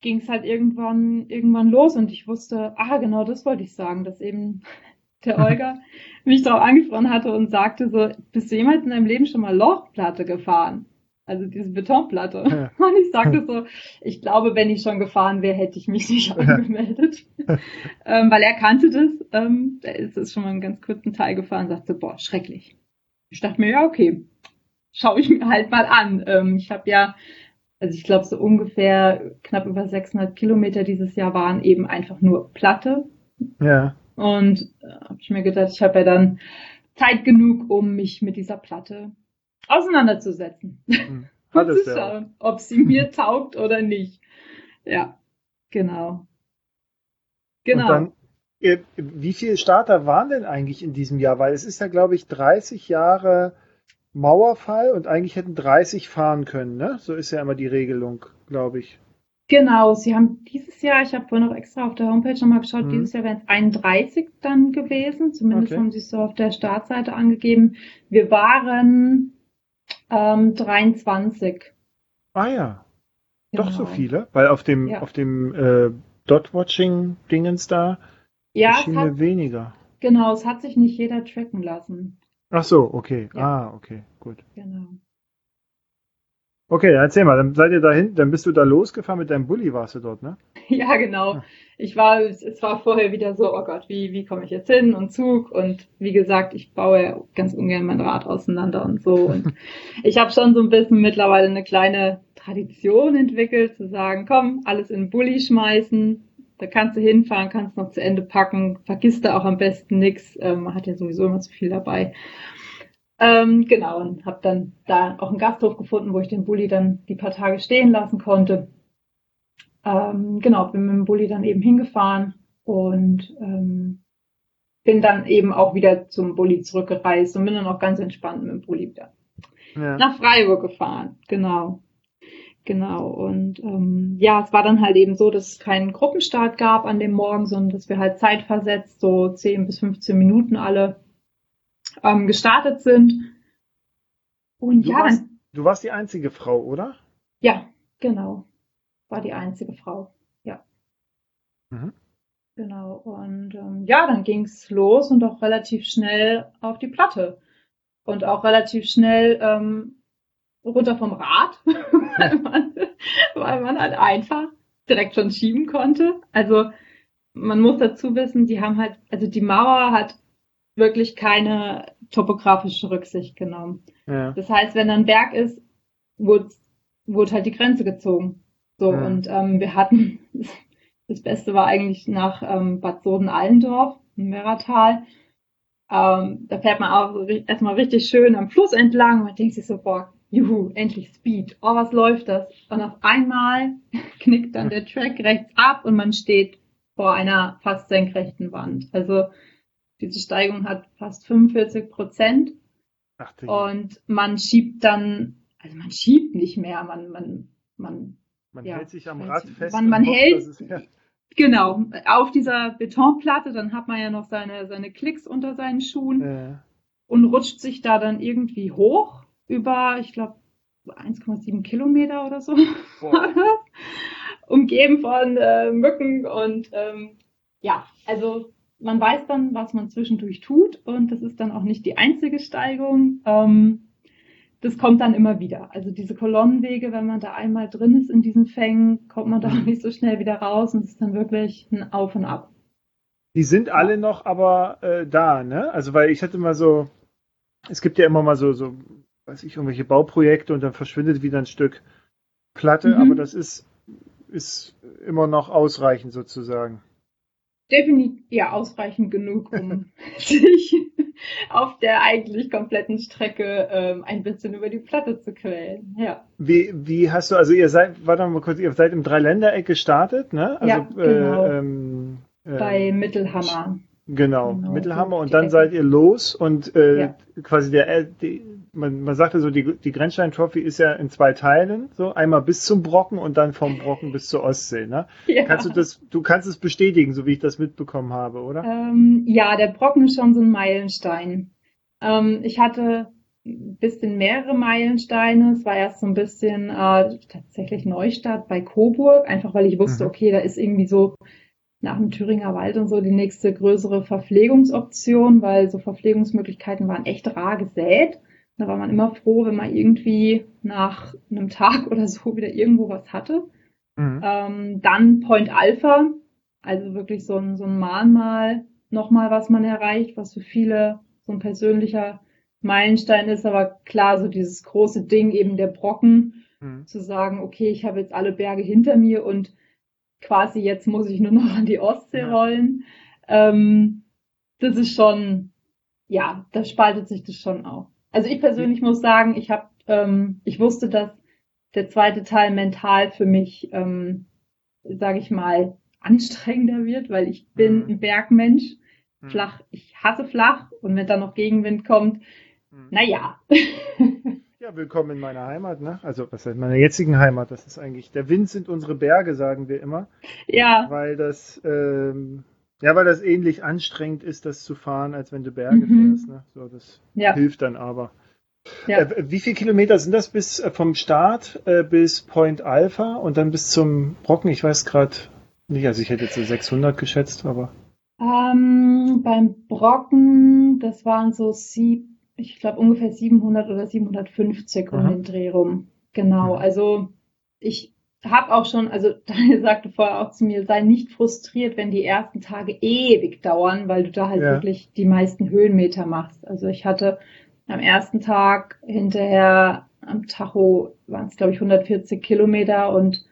ging es halt irgendwann, irgendwann los und ich wusste, ah, genau das wollte ich sagen, dass eben der Olga mich darauf angesprochen hatte und sagte so, bist du jemals in deinem Leben schon mal Lochplatte gefahren? Also diese Betonplatte. Ja. Und ich sagte so, ich glaube, wenn ich schon gefahren wäre, hätte ich mich nicht angemeldet. ähm, weil er kannte das. Ähm, er ist, ist schon mal einen ganz kurzen Teil gefahren und sagte, boah, schrecklich. Ich dachte mir, ja, okay, schaue ich mir halt mal an. Ähm, ich habe ja, also ich glaube, so ungefähr knapp über 600 Kilometer dieses Jahr waren eben einfach nur Platte. Ja. Und äh, habe ich mir gedacht, ich habe ja dann Zeit genug, um mich mit dieser Platte auseinanderzusetzen. Hm. Und zu schauen, ob sie mir taugt oder nicht. Ja, genau. Genau. Und dann, äh, wie viele Starter waren denn eigentlich in diesem Jahr? Weil es ist ja, glaube ich, 30 Jahre Mauerfall und eigentlich hätten 30 fahren können, ne? So ist ja immer die Regelung, glaube ich. Genau, sie haben dieses Jahr, ich habe vorhin noch extra auf der Homepage nochmal geschaut, mhm. dieses Jahr wären es 31 dann gewesen. Zumindest okay. haben sie es so auf der Startseite angegeben. Wir waren ähm, 23. Ah ja. Genau. Doch so genau. viele, weil auf dem, ja. auf dem äh, Dot-Watching-Dingens da ja, schien hat, weniger. Genau, es hat sich nicht jeder tracken lassen. Ach so, okay. Ja. Ah, okay, gut. Genau. Okay, erzähl mal, dann seid ihr dahin, dann bist du da losgefahren mit deinem Bulli, warst du dort, ne? Ja, genau. Ich war, es war vorher wieder so, oh Gott, wie, wie komme ich jetzt hin und Zug und wie gesagt, ich baue ganz ungern mein Rad auseinander und so und ich habe schon so ein bisschen mittlerweile eine kleine Tradition entwickelt, zu sagen, komm, alles in den Bulli schmeißen, da kannst du hinfahren, kannst noch zu Ende packen, vergisst da auch am besten nichts, ähm, man hat ja sowieso immer zu viel dabei. Ähm, genau, und habe dann da auch einen Gasthof gefunden, wo ich den Bulli dann die paar Tage stehen lassen konnte. Ähm, genau, bin mit dem Bulli dann eben hingefahren und ähm, bin dann eben auch wieder zum Bulli zurückgereist und bin dann auch ganz entspannt mit dem Bulli wieder ja. nach Freiburg gefahren. Genau. Genau. Und ähm, ja, es war dann halt eben so, dass es keinen Gruppenstart gab an dem Morgen, sondern dass wir halt zeitversetzt so 10 bis 15 Minuten alle ähm, gestartet sind. Und du ja, warst, dann, du warst die einzige Frau, oder? Ja, genau. War die einzige Frau. Ja. Mhm. Genau. Und ähm, ja, dann ging's los und auch relativ schnell auf die Platte. Und auch relativ schnell ähm, runter vom Rad, weil, man, weil man halt einfach direkt schon schieben konnte. Also man muss dazu wissen, die haben halt, also die Mauer hat wirklich keine topografische Rücksicht genommen. Ja. Das heißt, wenn ein Berg ist, wurde, wurde halt die Grenze gezogen. So, ja. und ähm, wir hatten, das Beste war eigentlich nach ähm, Bad Soden-Allendorf, im Merratal. Ähm, da fährt man auch erstmal richtig schön am Fluss entlang und man denkt sich so, boah, juhu, endlich Speed. Oh, was läuft das? Und auf einmal knickt dann der Track rechts ab und man steht vor einer fast senkrechten Wand. Also diese Steigung hat fast 45 Prozent. Und man schiebt dann, also man schiebt nicht mehr, man, man, man, man ja, hält sich am Rad fest. Man, man hält, es, ja. genau, auf dieser Betonplatte, dann hat man ja noch seine, seine Klicks unter seinen Schuhen äh. und rutscht sich da dann irgendwie hoch über, ich glaube, 1,7 Kilometer oder so. Umgeben von äh, Mücken und ähm, ja, also man weiß dann, was man zwischendurch tut und das ist dann auch nicht die einzige Steigung. Ähm, das kommt dann immer wieder. Also diese Kolonnenwege, wenn man da einmal drin ist in diesen Fängen, kommt man da auch nicht so schnell wieder raus und es ist dann wirklich ein Auf und Ab. Die sind alle noch aber äh, da, ne? Also weil ich hatte mal so, es gibt ja immer mal so, so, weiß ich, irgendwelche Bauprojekte und dann verschwindet wieder ein Stück Platte, mhm. aber das ist, ist immer noch ausreichend sozusagen definitiv ja ausreichend genug, um sich auf der eigentlich kompletten Strecke ähm, ein bisschen über die Platte zu quälen. Ja. Wie, wie hast du, also ihr seid, warte mal kurz, ihr seid im Dreiländereck gestartet, ne? Also, ja, genau. Äh, ähm, äh, Bei Mittelhammer. Genau, genau Mittelhammer und dann seid ihr los und äh, ja. quasi der, äh, die, man, man sagte so, die, die Grenzstein Trophy ist ja in zwei Teilen, so einmal bis zum Brocken und dann vom Brocken bis zur Ostsee, ne? Ja. Kannst du das, du kannst es bestätigen, so wie ich das mitbekommen habe, oder? Ähm, ja, der Brocken ist schon so ein Meilenstein. Ähm, ich hatte ein bisschen mehrere Meilensteine. Es war erst so ein bisschen äh, tatsächlich Neustadt bei Coburg, einfach weil ich wusste, mhm. okay, da ist irgendwie so nach dem Thüringer Wald und so die nächste größere Verpflegungsoption, weil so Verpflegungsmöglichkeiten waren echt rar gesät. Da war man immer froh, wenn man irgendwie nach einem Tag oder so wieder irgendwo was hatte. Mhm. Ähm, dann Point Alpha, also wirklich so ein, so ein Mahnmal, nochmal was man erreicht, was für viele so ein persönlicher Meilenstein ist, aber klar, so dieses große Ding, eben der Brocken, mhm. zu sagen, okay, ich habe jetzt alle Berge hinter mir und quasi jetzt muss ich nur noch an die Ostsee ja. rollen. Ähm, das ist schon, ja, da spaltet sich das schon auch. Also ich persönlich muss sagen, ich habe, ähm, ich wusste, dass der zweite Teil mental für mich, ähm, sage ich mal, anstrengender wird, weil ich bin mhm. ein Bergmensch. Mhm. Flach, ich hasse flach und wenn da noch Gegenwind kommt, mhm. naja. Ja, willkommen in meiner Heimat, ne? Also, was heißt meiner jetzigen Heimat? Das ist eigentlich, der Wind sind unsere Berge, sagen wir immer. Ja. Weil das, ähm, ja, weil das ähnlich anstrengend ist, das zu fahren, als wenn du Berge mhm. fährst, ne? So, das ja. hilft dann aber. Ja. Äh, wie viele Kilometer sind das bis äh, vom Start äh, bis Point Alpha und dann bis zum Brocken? Ich weiß gerade nicht, also ich hätte jetzt so 600 geschätzt, aber. Ähm, beim Brocken, das waren so sieben ich glaube, ungefähr 700 oder 750 um den Dreh rum. Genau, also ich habe auch schon, also Daniel sagte vorher auch zu mir, sei nicht frustriert, wenn die ersten Tage ewig dauern, weil du da halt ja. wirklich die meisten Höhenmeter machst. Also ich hatte am ersten Tag hinterher am Tacho waren es, glaube ich, 140 Kilometer und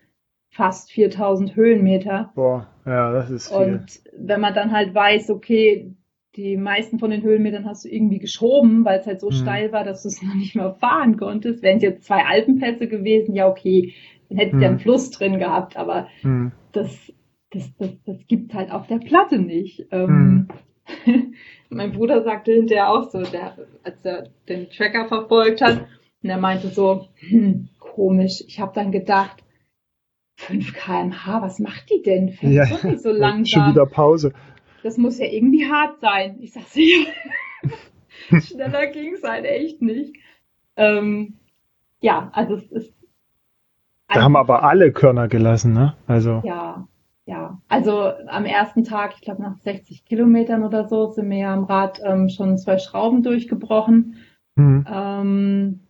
fast 4000 Höhenmeter. Boah, ja, das ist viel. Und wenn man dann halt weiß, okay, die meisten von den Höhenmetern hast du irgendwie geschoben, weil es halt so mhm. steil war, dass du es noch nicht mehr fahren konntest. Wären es jetzt zwei Alpenpässe gewesen, ja okay, hättest ja einen Fluss drin gehabt, aber mhm. das, das, das, das gibt halt auf der Platte nicht. Ähm, mhm. mein Bruder sagte hinterher auch so, der, als er den Tracker verfolgt hat, und er meinte so, hm, komisch, ich habe dann gedacht, 5 kmh, was macht die denn? Fährt ja, nicht so langsam. Schon wieder Pause das muss ja irgendwie hart sein. Ich sag ja, schneller ging es halt echt nicht. Ähm, ja, also es ist. Da haben aber alle Körner gelassen, ne? Also. Ja, ja. Also am ersten Tag, ich glaube nach 60 Kilometern oder so, sind mir ja am Rad ähm, schon zwei Schrauben durchgebrochen. Mhm. Ähm,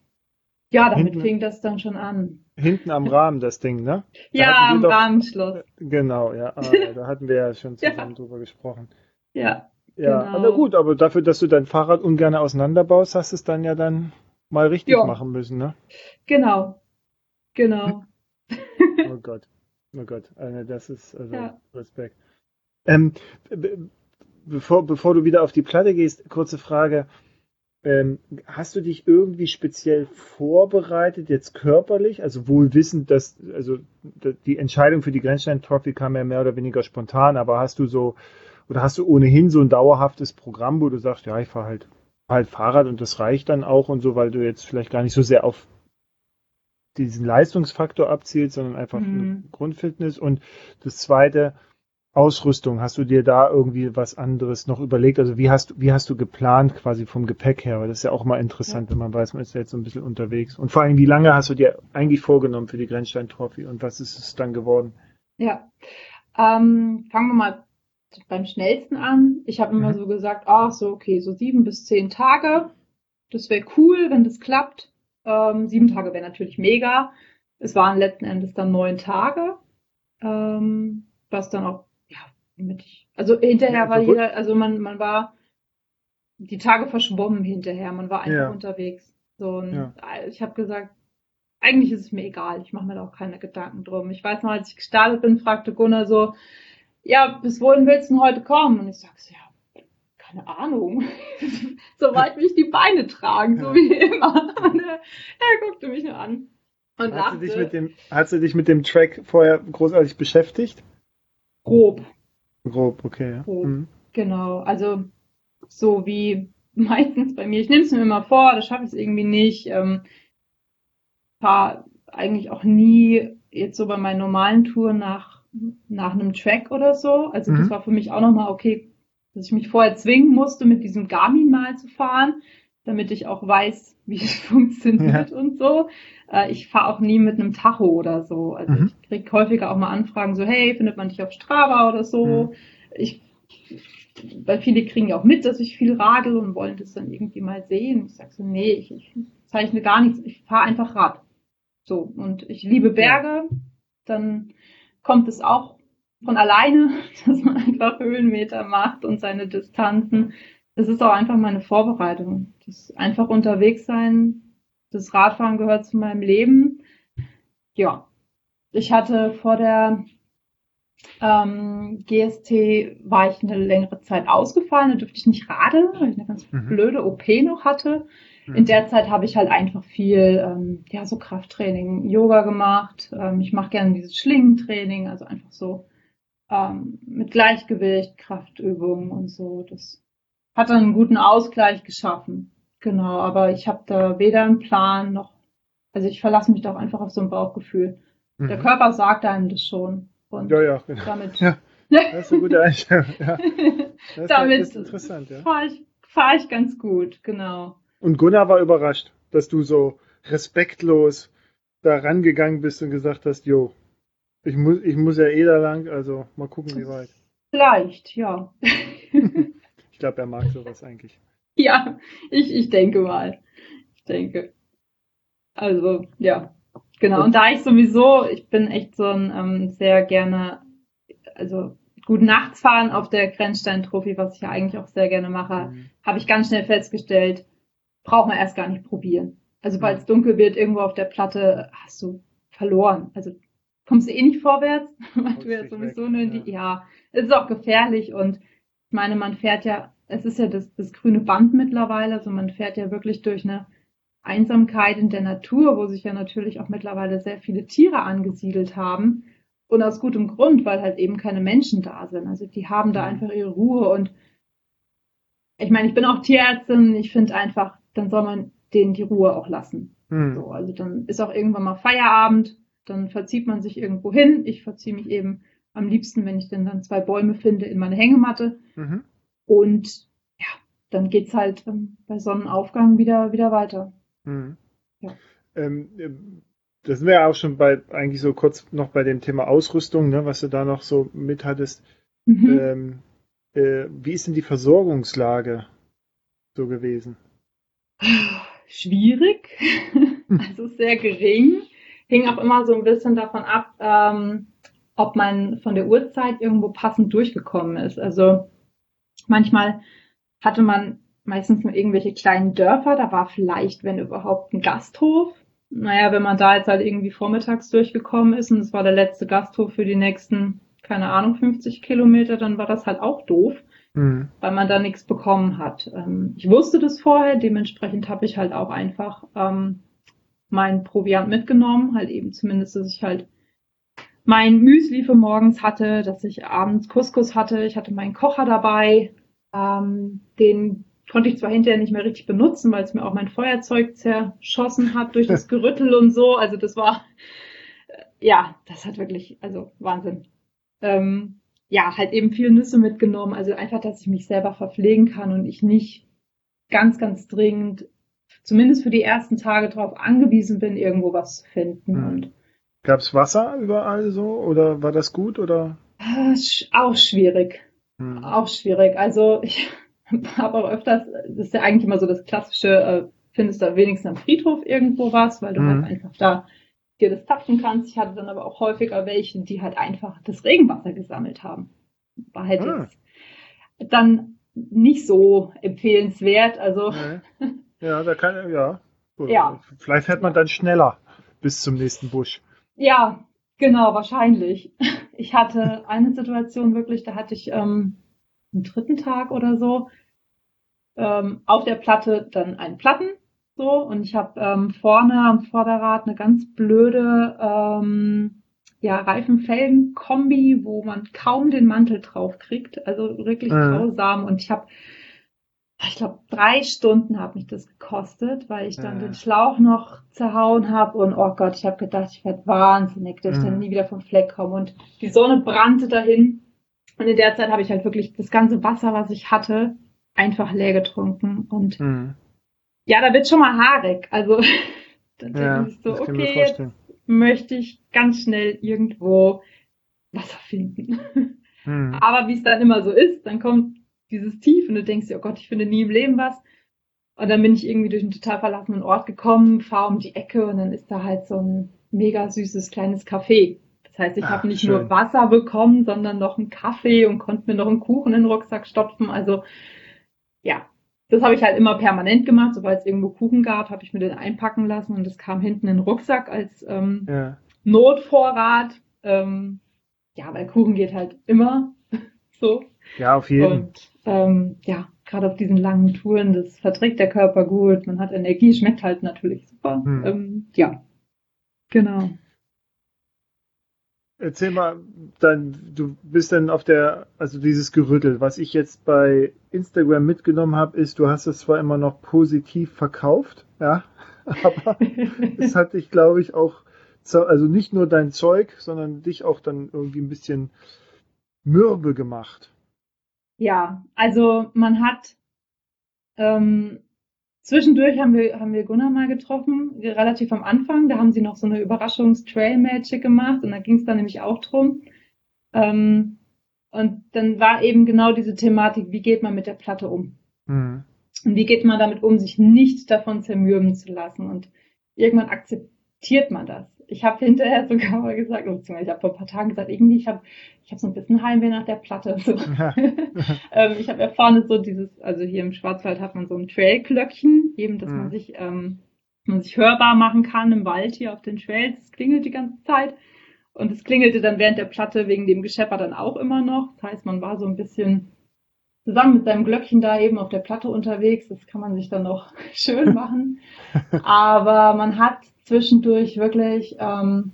ja, damit hinten, fing das dann schon an. Hinten am Rahmen das Ding, ne? Da ja, am doch, Rahmenschloss. Genau, ja. Ah, da hatten wir ja schon zusammen ja. drüber gesprochen. Ja. Ja, genau. aber gut, aber dafür, dass du dein Fahrrad ungern auseinanderbaust, hast du es dann ja dann mal richtig jo. machen müssen, ne? Genau. Genau. Gott. Oh Gott. Also das ist also ja. Respekt. Ähm, bevor, bevor du wieder auf die Platte gehst, kurze Frage. Ähm, hast du dich irgendwie speziell vorbereitet, jetzt körperlich, also wohl wissend, dass, also die Entscheidung für die Grenzstein Trophy kam ja mehr oder weniger spontan, aber hast du so, oder hast du ohnehin so ein dauerhaftes Programm, wo du sagst, ja, ich fahre halt, fahr halt Fahrrad und das reicht dann auch und so, weil du jetzt vielleicht gar nicht so sehr auf diesen Leistungsfaktor abzielst, sondern einfach mhm. Grundfitness. Und das zweite, Ausrüstung, hast du dir da irgendwie was anderes noch überlegt? Also wie hast, wie hast du geplant quasi vom Gepäck her? Weil das ist ja auch mal interessant, ja. wenn man weiß, man ist ja jetzt so ein bisschen unterwegs. Und vor allem, wie lange hast du dir eigentlich vorgenommen für die Grenzstein Trophy und was ist es dann geworden? Ja, ähm, fangen wir mal beim schnellsten an. Ich habe immer mhm. so gesagt, ach so, okay, so sieben bis zehn Tage. Das wäre cool, wenn das klappt. Ähm, sieben Tage wäre natürlich mega. Es waren letzten Endes dann neun Tage, ähm, was dann auch mit, also hinterher war jeder, also man, man war die Tage verschwommen hinterher, man war einfach ja. unterwegs. So, und ja. ich habe gesagt, eigentlich ist es mir egal, ich mache mir da auch keine Gedanken drum. Ich weiß noch, als ich gestartet bin, fragte Gunnar so, ja, bis wohin willst du denn heute kommen? Und ich sag so, ja, keine Ahnung. Soweit mich die Beine tragen, so wie immer. Und er, er guckte mich nur an. Und hast, du dich mit dem, hast du dich mit dem Track vorher großartig beschäftigt? Grob. Grob, okay. Grob. Mhm. genau. Also so wie meistens bei mir. Ich nehme es mir immer vor, da schaffe ich es irgendwie nicht. Ähm, fahre eigentlich auch nie jetzt so bei meinen normalen Touren nach, nach einem Track oder so. Also mhm. das war für mich auch nochmal okay, dass ich mich vorher zwingen musste, mit diesem Garmin mal zu fahren, damit ich auch weiß, wie es funktioniert ja. und so. Äh, ich fahre auch nie mit einem Tacho oder so. Also mhm. ich kriege häufiger auch mal Anfragen so, hey, findet man dich auf Strava oder so. Mhm. Ich weil viele kriegen ja auch mit, dass ich viel radel und wollen das dann irgendwie mal sehen. Ich sage so, nee, ich, ich zeichne gar nichts, ich fahre einfach Rad. So, und ich liebe Berge, dann kommt es auch von alleine, dass man einfach Höhenmeter macht und seine Distanzen. Das ist auch einfach meine Vorbereitung. Das einfach unterwegs sein. Das Radfahren gehört zu meinem Leben. Ja. Ich hatte vor der ähm, GST war ich eine längere Zeit ausgefallen, da durfte ich nicht radeln, weil ich eine ganz mhm. blöde OP noch hatte. Mhm. In der Zeit habe ich halt einfach viel, ähm, ja, so Krafttraining, Yoga gemacht. Ähm, ich mache gerne dieses Schlingentraining, also einfach so ähm, mit Gleichgewicht, Kraftübungen und so. Das hat dann einen guten Ausgleich geschaffen. Genau, aber ich habe da weder einen Plan noch, also ich verlasse mich da auch einfach auf so ein Bauchgefühl. Mhm. Der Körper sagt einem das schon. Und ja, ja, genau. damit. Ja, das ist eine gute Einstellung. Ja. Das damit ist interessant, ja. fahre ich, fahr ich ganz gut, genau. Und Gunnar war überrascht, dass du so respektlos da rangegangen bist und gesagt hast, jo, ich muss, ich muss ja eh da lang, also mal gucken, wie weit. Vielleicht, ja. ich glaube, er mag sowas eigentlich. Ja, ich, ich denke mal. Ich denke. Also, ja. Genau, und da ich sowieso, ich bin echt so ein ähm, sehr gerne, also gut nachts fahren auf der Grenzstein-Trophy, was ich ja eigentlich auch sehr gerne mache, mhm. habe ich ganz schnell festgestellt, braucht man erst gar nicht probieren. Also weil es dunkel wird, irgendwo auf der Platte hast du verloren. Also kommst du eh nicht vorwärts, weil du ja sowieso nur in die, ja, es ist auch gefährlich und ich meine, man fährt ja, es ist ja das, das grüne Band mittlerweile, also man fährt ja wirklich durch eine Einsamkeit in der Natur, wo sich ja natürlich auch mittlerweile sehr viele Tiere angesiedelt haben. Und aus gutem Grund, weil halt eben keine Menschen da sind. Also die haben da mhm. einfach ihre Ruhe und ich meine, ich bin auch Tierärztin, ich finde einfach, dann soll man denen die Ruhe auch lassen. Mhm. So, also dann ist auch irgendwann mal Feierabend, dann verzieht man sich irgendwo hin. Ich verziehe mich eben am liebsten, wenn ich denn dann zwei Bäume finde, in meine Hängematte. Mhm. Und ja, dann geht's halt ähm, bei Sonnenaufgang wieder, wieder weiter. Mhm. Ja. Ähm, ähm, das sind wir ja auch schon bei, eigentlich so kurz noch bei dem Thema Ausrüstung, ne, was du da noch so mit hattest. Mhm. Ähm, äh, wie ist denn die Versorgungslage so gewesen? Schwierig, also sehr gering. Hing auch immer so ein bisschen davon ab, ähm, ob man von der Uhrzeit irgendwo passend durchgekommen ist. Also manchmal hatte man meistens nur irgendwelche kleinen Dörfer. Da war vielleicht, wenn überhaupt, ein Gasthof. Naja, wenn man da jetzt halt irgendwie vormittags durchgekommen ist und es war der letzte Gasthof für die nächsten, keine Ahnung, 50 Kilometer, dann war das halt auch doof, mhm. weil man da nichts bekommen hat. Ähm, ich wusste das vorher, dementsprechend habe ich halt auch einfach ähm, mein Proviant mitgenommen, halt eben zumindest, dass ich halt mein Müsli für morgens hatte, dass ich abends Couscous hatte, ich hatte meinen Kocher dabei, ähm, den konnte ich zwar hinterher nicht mehr richtig benutzen, weil es mir auch mein Feuerzeug zerschossen hat durch das Gerüttel und so. Also das war, äh, ja, das hat wirklich, also Wahnsinn. Ähm, ja, halt eben viele Nüsse mitgenommen. Also einfach, dass ich mich selber verpflegen kann und ich nicht ganz, ganz dringend, zumindest für die ersten Tage darauf angewiesen bin, irgendwo was zu finden. Mhm. Gab es Wasser überall so oder war das gut oder? Äh, auch schwierig. Mhm. Auch schwierig. Also ich habe auch öfters, das ist ja eigentlich immer so das klassische, äh, findest du wenigstens am Friedhof irgendwo was, weil du mhm. halt einfach da dir das tapfen kannst. Ich hatte dann aber auch häufiger welche, die halt einfach das Regenwasser gesammelt haben. War halt ah. jetzt dann nicht so empfehlenswert. Also nee. ja, da kann ja. ja. Vielleicht fährt man dann schneller bis zum nächsten Busch. Ja, genau, wahrscheinlich. Ich hatte eine Situation wirklich, da hatte ich ähm, am dritten Tag oder so ähm, auf der Platte dann einen Platten so und ich habe ähm, vorne am Vorderrad eine ganz blöde ähm, ja, Reifen-Felgen-Kombi, wo man kaum den Mantel drauf kriegt. Also wirklich mhm. grausam. Und ich habe, ich glaube, drei Stunden hat mich das gekostet, weil ich dann mhm. den Schlauch noch zerhauen habe. Und oh Gott, ich habe gedacht, ich werde wahnsinnig, dass ich dann mhm. nie wieder vom Fleck komme. Und die Sonne brannte dahin. Und in der Zeit habe ich halt wirklich das ganze Wasser, was ich hatte, einfach leer getrunken. Und mhm. ja, da wird schon mal haarig. Also dann ja, denke ich so, okay, jetzt möchte ich ganz schnell irgendwo Wasser finden. Hm. Aber wie es dann immer so ist, dann kommt dieses Tief und du denkst dir, oh Gott, ich finde nie im Leben was. Und dann bin ich irgendwie durch einen total verlassenen Ort gekommen, fahre um die Ecke und dann ist da halt so ein mega süßes kleines Café. Das heißt, ich habe nicht schön. nur Wasser bekommen, sondern noch einen Kaffee und konnte mir noch einen Kuchen in den Rucksack stopfen. Also ja, das habe ich halt immer permanent gemacht. Sobald es irgendwo Kuchen gab, habe ich mir den einpacken lassen und das kam hinten in den Rucksack als ähm, ja. Notvorrat. Ähm, ja, weil Kuchen geht halt immer so. Ja, auf jeden. Und ähm, ja, gerade auf diesen langen Touren, das verträgt der Körper gut, man hat Energie, schmeckt halt natürlich super. Hm. Ähm, ja, genau. Erzähl mal, dann, du bist dann auf der, also dieses Gerüttel, was ich jetzt bei Instagram mitgenommen habe, ist, du hast es zwar immer noch positiv verkauft, ja, aber es hat dich, glaube ich, auch, also nicht nur dein Zeug, sondern dich auch dann irgendwie ein bisschen mürbe gemacht. Ja, also man hat ähm, Zwischendurch haben wir, haben wir Gunnar mal getroffen, relativ am Anfang. Da haben sie noch so eine Überraschungs-Trail-Magic gemacht und da ging es dann nämlich auch drum. Ähm, und dann war eben genau diese Thematik, wie geht man mit der Platte um? Mhm. Und wie geht man damit um, sich nicht davon zermürben zu lassen? Und irgendwann akzeptiert man das ich habe hinterher sogar mal gesagt, beziehungsweise ich habe vor ein paar Tagen gesagt, irgendwie, ich habe ich hab so ein bisschen Heimweh nach der Platte. So. Ja. ähm, ich habe ja vorne so dieses, also hier im Schwarzwald hat man so ein Trailglöckchen, eben, dass mhm. man sich, ähm, man sich hörbar machen kann im Wald hier auf den Trails. Es klingelt die ganze Zeit. Und es klingelte dann während der Platte wegen dem Geschepper dann auch immer noch. Das heißt, man war so ein bisschen zusammen mit seinem Glöckchen da eben auf der Platte unterwegs. Das kann man sich dann noch schön machen. Aber man hat zwischendurch wirklich, ähm,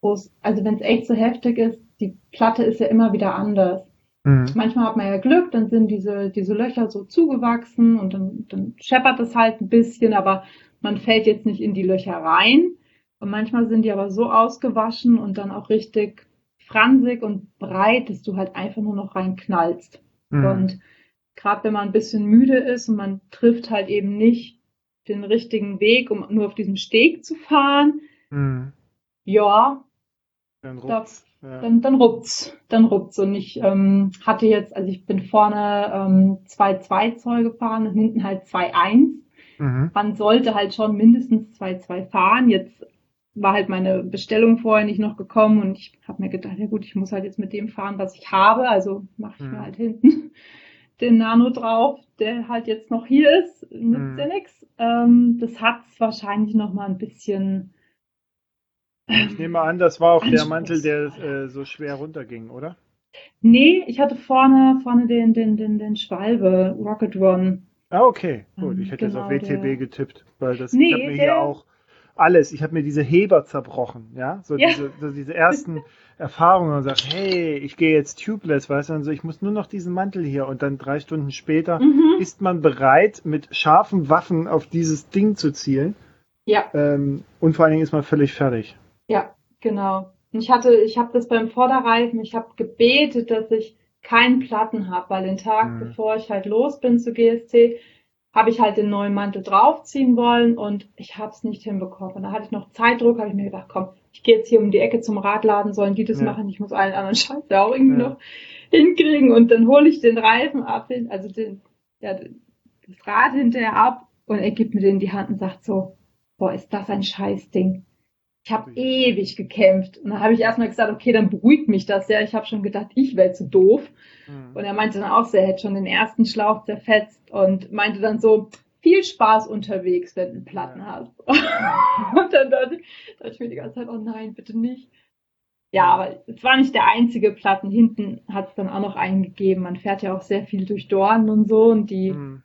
also wenn es echt so heftig ist, die Platte ist ja immer wieder anders. Mhm. Manchmal hat man ja Glück, dann sind diese, diese Löcher so zugewachsen und dann, dann scheppert es halt ein bisschen, aber man fällt jetzt nicht in die Löcher rein. Und manchmal sind die aber so ausgewaschen und dann auch richtig fransig und breit, dass du halt einfach nur noch reinknallst. Mhm. Und gerade wenn man ein bisschen müde ist und man trifft halt eben nicht den richtigen Weg, um nur auf diesem Steg zu fahren, mhm. ja, dann ruppt's. Ja. Dann, dann ruppt's, dann ruppt's. Und ich ähm, hatte jetzt, also ich bin vorne ähm, 2-2 gefahren und hinten halt 2-1. Mhm. Man sollte halt schon mindestens 2-2 fahren. Jetzt war halt meine Bestellung vorher nicht noch gekommen und ich habe mir gedacht, ja gut, ich muss halt jetzt mit dem fahren, was ich habe. Also mache ich mhm. mir halt hinten den Nano drauf, der halt jetzt noch hier ist, nützt mhm. ja nichts. Ähm, das hat es wahrscheinlich noch mal ein bisschen. ich nehme an, das war auch der Mantel, der äh, so schwer runterging, oder? Nee, ich hatte vorne, vorne den, den, den, den Schwalbe, Rocket Run. Ah, okay, gut. Ich hätte genau, jetzt auf WTB der... getippt, weil das nee, ich habe mir der... hier auch alles. Ich habe mir diese Heber zerbrochen, ja, so, ja. Diese, so diese ersten Erfahrungen und sage, hey, ich gehe jetzt tubeless, weißt du, und so, ich muss nur noch diesen Mantel hier und dann drei Stunden später mhm. ist man bereit, mit scharfen Waffen auf dieses Ding zu zielen. Ja. Ähm, und vor allen Dingen ist man völlig fertig. Ja, genau. Ich hatte, ich habe das beim Vorderreifen, ich habe gebetet, dass ich keinen Platten habe, weil den Tag, mhm. bevor ich halt los bin zu GST, habe ich halt den neuen Mantel draufziehen wollen und ich habe es nicht hinbekommen. Und da hatte ich noch Zeitdruck, habe ich mir gedacht, komm, ich gehe jetzt hier um die Ecke zum Radladen, sollen die das ja. machen, ich muss allen anderen Scheiß ja auch irgendwie ja. noch hinkriegen und dann hole ich den Reifen ab, also den, ja, das Rad hinterher ab und er gibt mir den in die Hand und sagt so, boah, ist das ein Scheißding. Ich habe ewig gekämpft. Und dann habe ich erstmal gesagt, okay, dann beruhigt mich das ja. Ich habe schon gedacht, ich wäre zu doof. Mhm. Und er meinte dann auch, er hätte schon den ersten Schlauch zerfetzt und meinte dann so, viel Spaß unterwegs, wenn du einen Platten ja. hast. und dann dachte, dachte ich mir die ganze Zeit, oh nein, bitte nicht. Ja, aber es war nicht der einzige Platten. Hinten hat es dann auch noch einen gegeben. Man fährt ja auch sehr viel durch Dornen und so und die, mhm.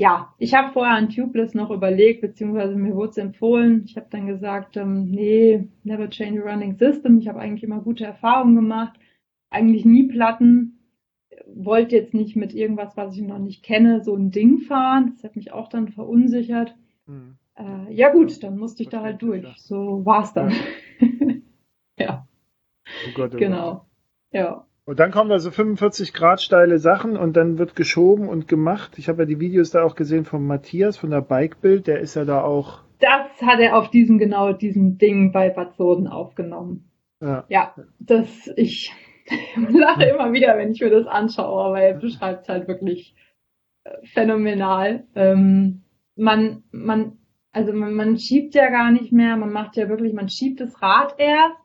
Ja, ich habe vorher an Tubeless noch überlegt, beziehungsweise mir wurde es empfohlen. Ich habe dann gesagt, ähm, nee, never change a running system. Ich habe eigentlich immer gute Erfahrungen gemacht, eigentlich nie Platten. Wollte jetzt nicht mit irgendwas, was ich noch nicht kenne, so ein Ding fahren. Das hat mich auch dann verunsichert. Hm. Äh, ja gut, dann musste ich da halt durch. So war's dann. Ja. ja. Oh Gott, oh genau. Gott. Ja. Und dann kommen da so 45 Grad steile Sachen und dann wird geschoben und gemacht. Ich habe ja die Videos da auch gesehen von Matthias von der Bikebild, der ist ja da auch. Das hat er auf diesem genau diesem Ding bei Bad Soden aufgenommen. Ja, ja das ich lache immer wieder, wenn ich mir das anschaue, weil er beschreibt es halt wirklich äh, phänomenal. Ähm, man, man, also man, man schiebt ja gar nicht mehr, man macht ja wirklich, man schiebt das Rad erst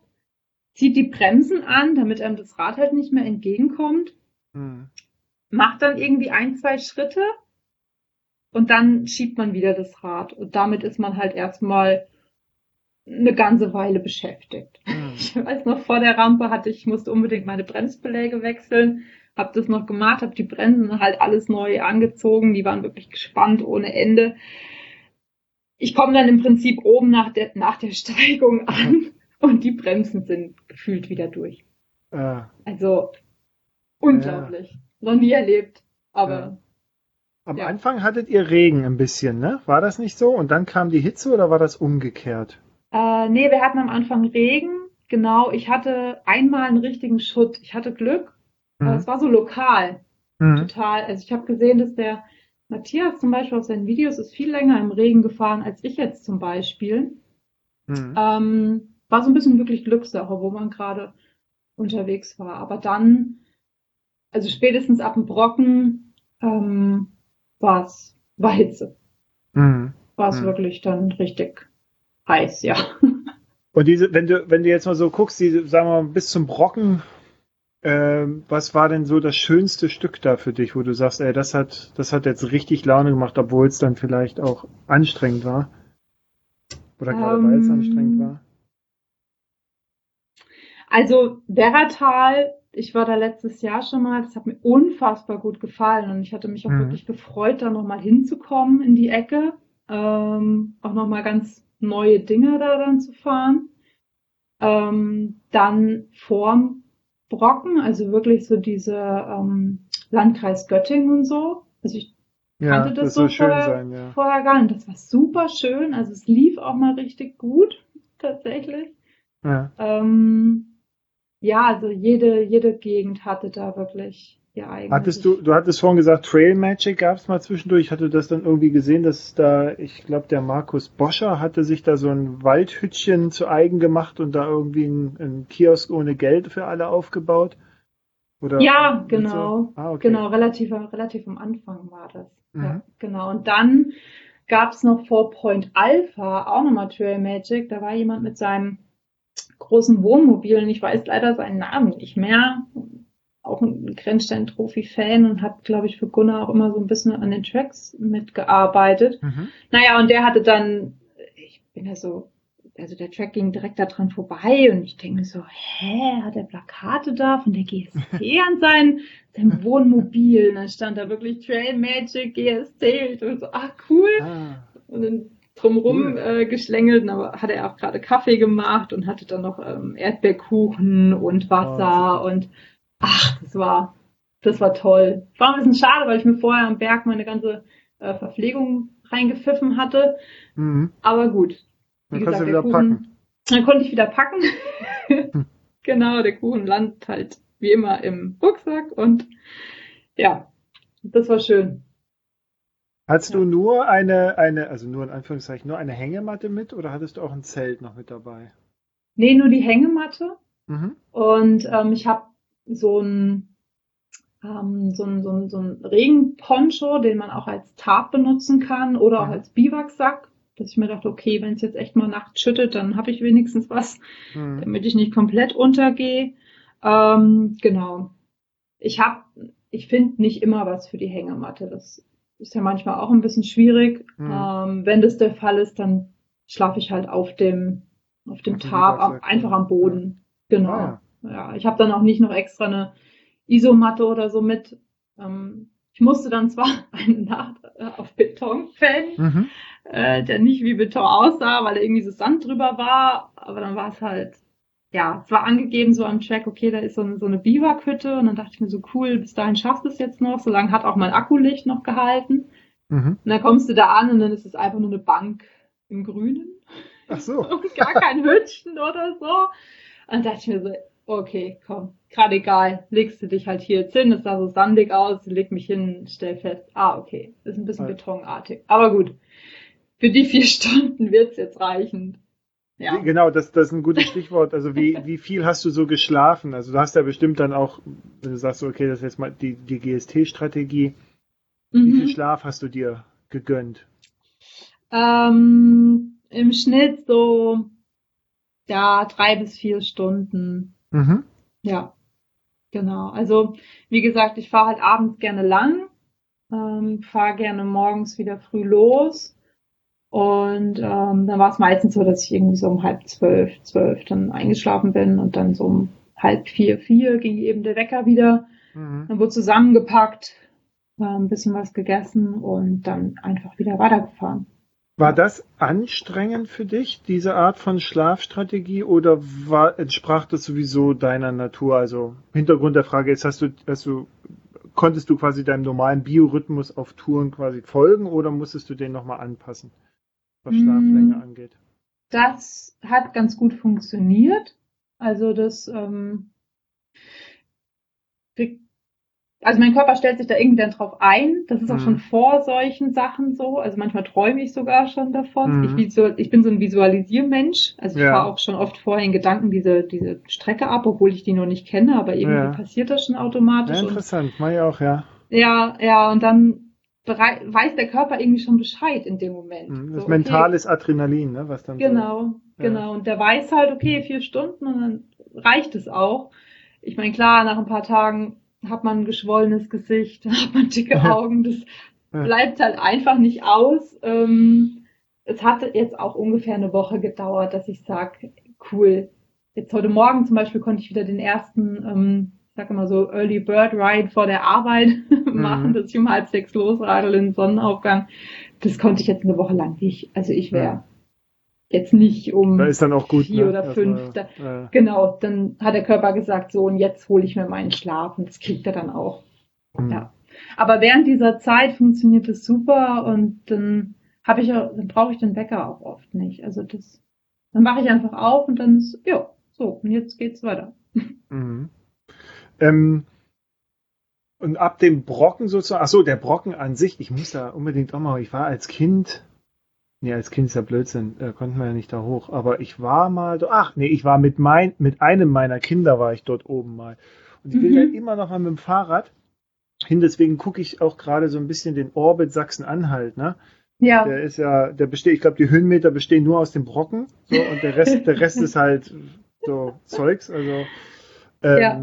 zieht die Bremsen an, damit einem das Rad halt nicht mehr entgegenkommt, hm. macht dann irgendwie ein, zwei Schritte und dann schiebt man wieder das Rad. Und damit ist man halt erstmal eine ganze Weile beschäftigt. Hm. Ich weiß noch, vor der Rampe hatte ich, musste unbedingt meine Bremsbeläge wechseln, habe das noch gemacht, habe die Bremsen halt alles neu angezogen, die waren wirklich gespannt ohne Ende. Ich komme dann im Prinzip oben nach der, nach der Steigung an und die Bremsen sind gefühlt wieder durch. Ah. Also unglaublich. Ja. Noch nie erlebt. Aber. Ja. Am ja. Anfang hattet ihr Regen ein bisschen, ne? War das nicht so? Und dann kam die Hitze oder war das umgekehrt? Äh, nee, wir hatten am Anfang Regen. Genau, ich hatte einmal einen richtigen Schutt. Ich hatte Glück. Mhm. Es war so lokal. Mhm. Total. Also ich habe gesehen, dass der Matthias zum Beispiel auf seinen Videos ist viel länger im Regen gefahren als ich jetzt zum Beispiel. Mhm. Ähm, war so ein bisschen wirklich Glückssache, wo man gerade unterwegs war. Aber dann, also spätestens ab dem Brocken, ähm, war es, war Hitze. Mhm. War es mhm. wirklich dann richtig heiß, ja. Und diese, wenn du, wenn du jetzt mal so guckst, diese, sagen wir mal, bis zum Brocken, äh, was war denn so das schönste Stück da für dich, wo du sagst, ey, das hat, das hat jetzt richtig Laune gemacht, obwohl es dann vielleicht auch anstrengend war? Oder gerade weil es anstrengend war? Also Werratal, ich war da letztes Jahr schon mal, das hat mir unfassbar gut gefallen und ich hatte mich auch mhm. wirklich gefreut, da nochmal hinzukommen in die Ecke, ähm, auch nochmal ganz neue Dinge da dann zu fahren. Ähm, dann vorm Brocken, also wirklich so diese ähm, Landkreis Göttingen und so. Also ich ja, kannte das, das so vorher, sein, ja. vorher gar nicht. Das war super schön. Also es lief auch mal richtig gut, tatsächlich. Ja. Ähm, ja, also jede, jede Gegend hatte da wirklich ihr eigenes. Hattest du, du hattest vorhin gesagt, Trail Magic gab es mal zwischendurch. Ich hatte das dann irgendwie gesehen, dass da, ich glaube, der Markus Boscher hatte sich da so ein Waldhütchen zu eigen gemacht und da irgendwie ein, Kiosk ohne Geld für alle aufgebaut. Oder ja, genau. So? Ah, okay. Genau, relativ, relativ am Anfang war das. Mhm. Ja, genau. Und dann gab es noch vor Point Alpha auch nochmal Trail Magic. Da war jemand mit seinem großen Wohnmobilen. Ich weiß leider seinen Namen nicht mehr. Auch ein Grenzstein-Trophy-Fan und hat, glaube ich, für Gunnar auch immer so ein bisschen an den Tracks mitgearbeitet. Mhm. Naja, und der hatte dann, ich bin ja so, also der Track ging direkt da dran vorbei und ich denke mir so, hä, hat er Plakate da von der GST an sein, seinem Wohnmobil? Und dann stand da wirklich Trail Magic GST und so, ah, cool. Ah. Und dann drumherum cool. äh, geschlängelt, aber hatte er auch gerade Kaffee gemacht und hatte dann noch ähm, Erdbeerkuchen und Wasser oh, und ach, das war, das war toll. War ein bisschen schade, weil ich mir vorher am Berg meine ganze äh, Verpflegung reingepfiffen hatte. Mhm. Aber gut. Dann gesagt, der Kuchen, packen. Dann konnte ich wieder packen. hm. Genau, der Kuchen landet halt wie immer im Rucksack und ja, das war schön. Hattest ja. du nur eine, eine, also nur in Anführungszeichen, nur eine Hängematte mit oder hattest du auch ein Zelt noch mit dabei? Nee, nur die Hängematte. Mhm. Und ähm, ich habe so ein, ähm, so ein, so ein, so ein Regenponcho, den man auch als Tarp benutzen kann oder auch mhm. als Biwaksack. Dass ich mir dachte, okay, wenn es jetzt echt mal nachts schüttet, dann habe ich wenigstens was, mhm. damit ich nicht komplett untergehe. Ähm, genau. Ich habe, ich finde nicht immer was für die Hängematte. Das ist ja manchmal auch ein bisschen schwierig. Mhm. Ähm, wenn das der Fall ist, dann schlafe ich halt auf dem, auf dem Tarp, am, einfach am Boden. Ja. Genau. Ah, ja. ja. ich habe dann auch nicht noch extra eine Isomatte oder so mit. Ähm, Ich musste dann zwar eine Nacht äh, auf Beton pennen, mhm. äh, der nicht wie Beton aussah, weil irgendwie so Sand drüber war, aber dann war es halt, ja, es war angegeben so am Track, okay, da ist so eine, so eine Biwakhütte und dann dachte ich mir so, cool, bis dahin schaffst du es jetzt noch, so lange hat auch mein Akkulicht noch gehalten. Mhm. Und dann kommst du da an und dann ist es einfach nur eine Bank im Grünen. Ach so. und gar kein Hütchen oder so. Und dachte ich mir so, okay, komm, gerade egal, legst du dich halt hier jetzt hin, es sah so sandig aus, leg mich hin, stell fest, ah, okay, ist ein bisschen ja. betonartig. Aber gut, für die vier Stunden wird's jetzt reichen. Ja. Genau, das, das ist ein gutes Stichwort. Also wie, wie viel hast du so geschlafen? Also du hast ja bestimmt dann auch, wenn du sagst, okay, das ist jetzt mal die, die GST-Strategie, mhm. wie viel Schlaf hast du dir gegönnt? Ähm, Im Schnitt so ja, drei bis vier Stunden. Mhm. Ja, genau. Also wie gesagt, ich fahre halt abends gerne lang, ähm, fahre gerne morgens wieder früh los. Und ähm, dann war es meistens so, dass ich irgendwie so um halb zwölf, zwölf dann eingeschlafen bin und dann so um halb vier, vier ging eben der Wecker wieder. Mhm. Dann wurde zusammengepackt, ein bisschen was gegessen und dann einfach wieder weitergefahren. War das anstrengend für dich, diese Art von Schlafstrategie, oder war, entsprach das sowieso deiner Natur? Also Hintergrund der Frage ist, hast du, hast du, konntest du quasi deinem normalen Biorhythmus auf Touren quasi folgen oder musstest du den nochmal anpassen, was Schlaflänge mm, angeht? Das hat ganz gut funktioniert. Also das ähm, also mein Körper stellt sich da irgendwann drauf ein. Das ist auch mhm. schon vor solchen Sachen so. Also manchmal träume ich sogar schon davon. Mhm. Ich, ich, bin so ein Visualisiermensch. Also ich ja. fahre auch schon oft vorher in Gedanken diese, diese Strecke ab, obwohl ich die noch nicht kenne, aber irgendwie ja. passiert das schon automatisch. Ja, interessant, mach ich auch, ja. Ja, ja, und dann weiß der Körper irgendwie schon Bescheid in dem Moment. Mhm. Das so, mentales okay. Adrenalin, ne, was dann Genau, so, genau. Und der weiß halt, okay, vier Stunden und dann reicht es auch. Ich meine, klar, nach ein paar Tagen hat man ein geschwollenes Gesicht, hat man dicke Augen, das bleibt halt einfach nicht aus. Ähm, es hat jetzt auch ungefähr eine Woche gedauert, dass ich sage, cool. Jetzt heute Morgen zum Beispiel konnte ich wieder den ersten, ähm, sag immer so, Early Bird Ride vor der Arbeit machen, mhm. dass ich um halb sechs losradel in den Sonnenaufgang. Das konnte ich jetzt eine Woche lang nicht. Also ich wäre ja jetzt nicht um da ist dann auch gut, vier ne? oder fünf. Da, ja. Genau, dann hat der Körper gesagt, so und jetzt hole ich mir meinen Schlaf und das kriegt er dann auch. Mhm. Ja. Aber während dieser Zeit funktioniert es super und dann habe ich dann brauche ich den Wecker auch oft nicht. Also das, dann mache ich einfach auf und dann ist, ja, so, und jetzt geht's weiter. Mhm. Ähm, und ab dem Brocken sozusagen, ach so, der Brocken an sich, ich muss da unbedingt auch mal, ich war als Kind, Nee, als Kind ist ja Blödsinn, äh, konnten wir ja nicht da hoch. Aber ich war mal, ach nee, ich war mit mein, mit einem meiner Kinder war ich dort oben mal. Und ich bin mhm. ja immer noch mal mit dem Fahrrad hin, deswegen gucke ich auch gerade so ein bisschen den Orbit Sachsen-Anhalt, ne? Ja. Der ist ja, der besteht, ich glaube, die Höhenmeter bestehen nur aus dem Brocken, so, und der Rest, der Rest ist halt so Zeugs, also, ähm, ja.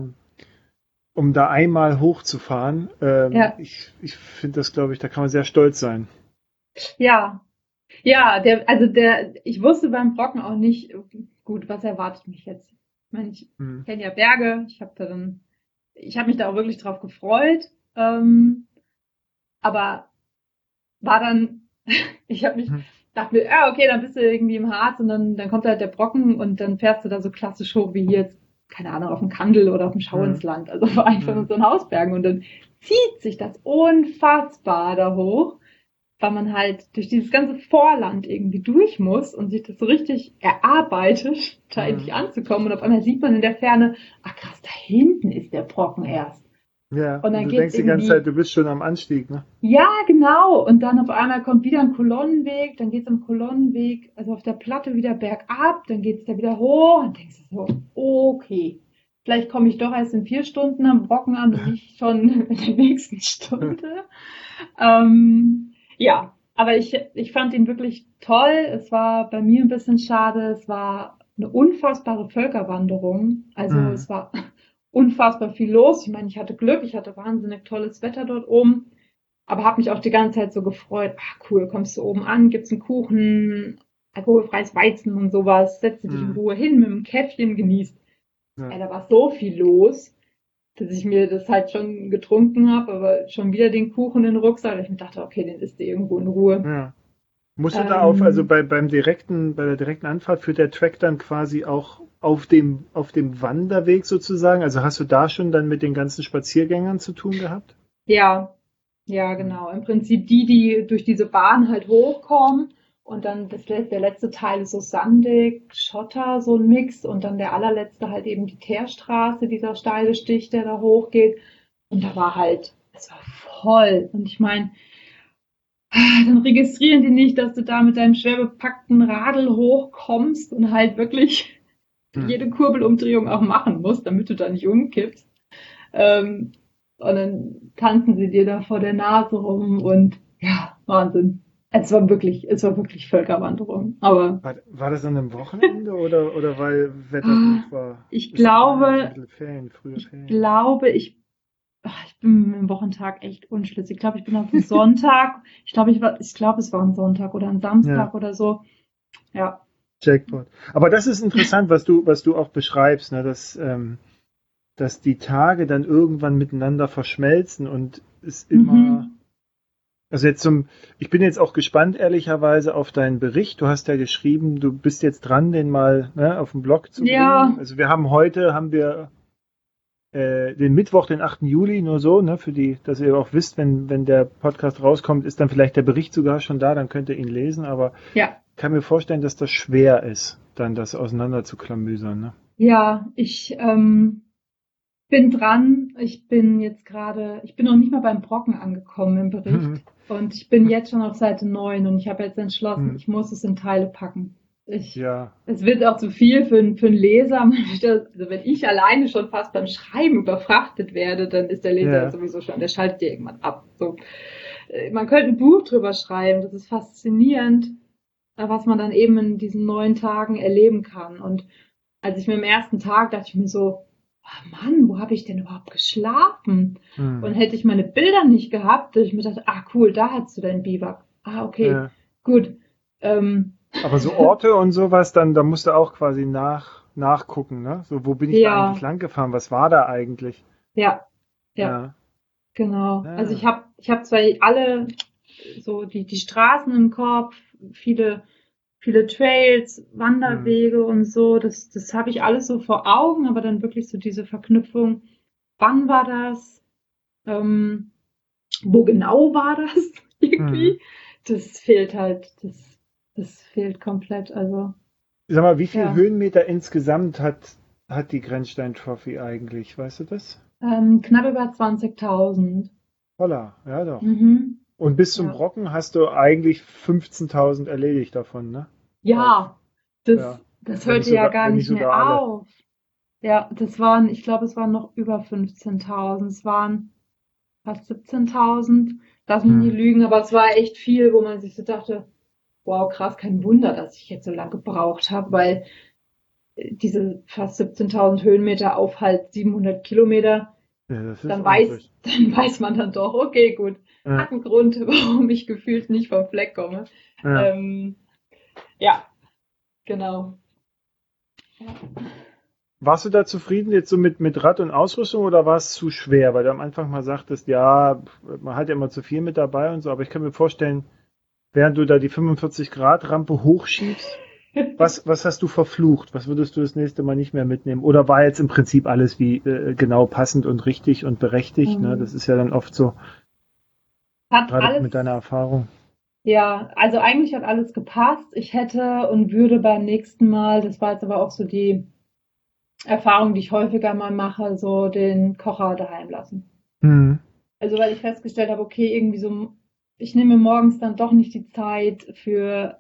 Um da einmal hochzufahren, ähm, ja. ich, ich finde das, glaube ich, da kann man sehr stolz sein. Ja, ja, der, also der, ich wusste beim Brocken auch nicht, gut, was erwartet mich jetzt? Ich meine, ich mhm. kenne ja Berge, ich habe da dann, ich habe mich da auch wirklich drauf gefreut, ähm, aber war dann, ich habe mich, mhm. dachte mir, ja, okay, dann bist du irgendwie im Harz und dann, dann kommt halt der Brocken und dann fährst du da so klassisch hoch wie hier jetzt, keine Ahnung, auf dem Kandel oder auf dem Schau ins mhm. Land, also einfach mhm. so ein Hausbergen und dann zieht sich das unfassbar da hoch weil man halt durch dieses ganze Vorland irgendwie durch muss und sich das so richtig erarbeitet, da mhm. endlich anzukommen. Und auf einmal sieht man in der Ferne, ach krass, da hinten ist der Brocken erst. Ja, und dann und du denkst die ganze Zeit, du bist schon am Anstieg, ne? Ja, genau. Und dann auf einmal kommt wieder ein Kolonnenweg, dann geht es am Kolonnenweg, also auf der Platte wieder bergab, dann geht es da wieder hoch und denkst du so, okay, vielleicht komme ich doch erst in vier Stunden am Brocken an und nicht schon in der nächsten Stunde. ähm, ja, aber ich, ich fand ihn wirklich toll. Es war bei mir ein bisschen schade. Es war eine unfassbare Völkerwanderung. Also mhm. es war unfassbar viel los. Ich meine, ich hatte Glück, ich hatte wahnsinnig tolles Wetter dort oben, aber habe mich auch die ganze Zeit so gefreut. Ach cool, kommst du oben an, gibt's einen Kuchen, alkoholfreies Weizen und sowas, setzt dich mhm. in Ruhe hin mit dem Käffchen, genießt. Ja. Ey, da war so viel los. dass ich mir das halt schon getrunken habe, aber schon wieder den Kuchen in den Rucksack. Ich mir dachte, okay, den isst du irgendwo in Ruhe. Ja. Musst du ähm, da auf, also bei, beim direkten, bei der direkten Anfahrt führt der Track dann quasi auch auf dem, auf dem Wanderweg sozusagen? Also hast du da schon dann mit den ganzen Spaziergängern zu tun gehabt? Ja, ja, genau. Im Prinzip die, die durch diese Bahn halt hochkommen und dann das, der letzte Teil ist so sandig, Schotter, so ein Mix und dann der allerletzte halt eben die Teerstraße, dieser steile Stich, der da hochgeht. Und da war halt, es war voll. Und ich meine, dann registrieren die nicht, dass du da mit deinem schwer bepackten Radl hochkommst und halt wirklich hm. jede Kurbelumdrehung auch machen musst, damit du da nicht umkippst. Ähm, und dann tanzen sie dir da vor der Nase rum und ja, Wahnsinn. Es war wirklich, es war wirklich Völkerwanderung. Aber war, war das an einem Wochenende oder, oder weil Wetter ah, war? Ich glaube, Ferien, ich Ferien. glaube, ich ich bin dem Wochentag echt unschlüssig. Ich glaube, ich bin auf dem Sonntag. ich glaube, ich war, ich glaube, es war ein Sonntag oder ein Samstag ja. oder so. Ja. Jackpot. Aber das ist interessant, was du, was du auch beschreibst, ne, dass, ähm, dass die Tage dann irgendwann miteinander verschmelzen und es immer. Mhm. Also jetzt zum, ich bin jetzt auch gespannt ehrlicherweise auf deinen Bericht. Du hast ja geschrieben, du bist jetzt dran, den mal ne, auf dem Blog zu bringen. Ja. Also wir haben heute haben wir äh, den Mittwoch, den 8. Juli, nur so, ne, für die, dass ihr auch wisst, wenn, wenn der Podcast rauskommt, ist dann vielleicht der Bericht sogar schon da, dann könnt ihr ihn lesen, aber ja. kann mir vorstellen, dass das schwer ist, dann das auseinander zu klamüsern, ne? Ja, ich ähm, bin dran. Ich bin jetzt gerade, ich bin noch nicht mal beim Brocken angekommen im Bericht. Mhm. Und ich bin jetzt schon auf Seite 9 und ich habe jetzt entschlossen, mhm. ich muss es in Teile packen. Ich, ja. Es wird auch zu viel für, für einen Leser. Also wenn ich alleine schon fast beim Schreiben überfrachtet werde, dann ist der Leser ja. sowieso schon, der schaltet dir irgendwann ab. So. Äh, man könnte ein Buch drüber schreiben, das ist faszinierend, äh, was man dann eben in diesen neun Tagen erleben kann. Und als ich mir am ersten Tag dachte ich mir so, oh Mann, wo habe ich denn überhaupt geschlafen? Hm. Und hätte ich meine Bilder nicht gehabt, hätte ich mir gedacht, ah cool, da hast du dein Biwak. Ah, okay, ja. gut. Ähm, aber so Orte und sowas, dann, da musst du auch quasi nach, nachgucken, ne? So, wo bin ich ja. da eigentlich lang gefahren? Was war da eigentlich? Ja, ja. ja. Genau. Ja. Also ich habe ich hab zwar alle so die, die Straßen im Kopf, viele, viele Trails, Wanderwege mhm. und so, das, das habe ich alles so vor Augen, aber dann wirklich so diese Verknüpfung, wann war das? Ähm, wo genau war das irgendwie? Mhm. Das fehlt halt, das das fehlt komplett. Also. Sag mal, wie viele ja. Höhenmeter insgesamt hat, hat die Grenzstein Trophy eigentlich? Weißt du das? Ähm, knapp über 20.000. Holla, ja doch. Mhm. Und bis zum ja. Brocken hast du eigentlich 15.000 erledigt davon, ne? Ja, das, ja. das hörte ja gar nicht mehr alle. auf. Ja, das waren, ich glaube, es waren noch über 15.000. Es waren fast 17.000. Lass mich hm. nie lügen, aber es war echt viel, wo man sich so dachte, wow, krass, kein Wunder, dass ich jetzt so lange gebraucht habe, weil äh, diese fast 17.000 Höhenmeter auf halt 700 Kilometer, ja, dann, weiß, dann weiß man dann doch, okay, gut, ja. hat einen Grund, warum ich gefühlt nicht vom Fleck komme. Ja, ähm, ja genau. Ja. Warst du da zufrieden jetzt so mit, mit Rad und Ausrüstung oder war es zu schwer? Weil du am Anfang mal sagtest, ja, man hat ja immer zu viel mit dabei und so, aber ich kann mir vorstellen, während du da die 45-Grad-Rampe hochschiebst? Was, was hast du verflucht? Was würdest du das nächste Mal nicht mehr mitnehmen? Oder war jetzt im Prinzip alles wie äh, genau passend und richtig und berechtigt? Ne? Mhm. Ne? Das ist ja dann oft so. Hat gerade alles, mit deiner Erfahrung. Ja, also eigentlich hat alles gepasst. Ich hätte und würde beim nächsten Mal, das war jetzt aber auch so die Erfahrung, die ich häufiger mal mache, so den Kocher daheim lassen. Mhm. Also weil ich festgestellt habe, okay, irgendwie so ich nehme morgens dann doch nicht die Zeit für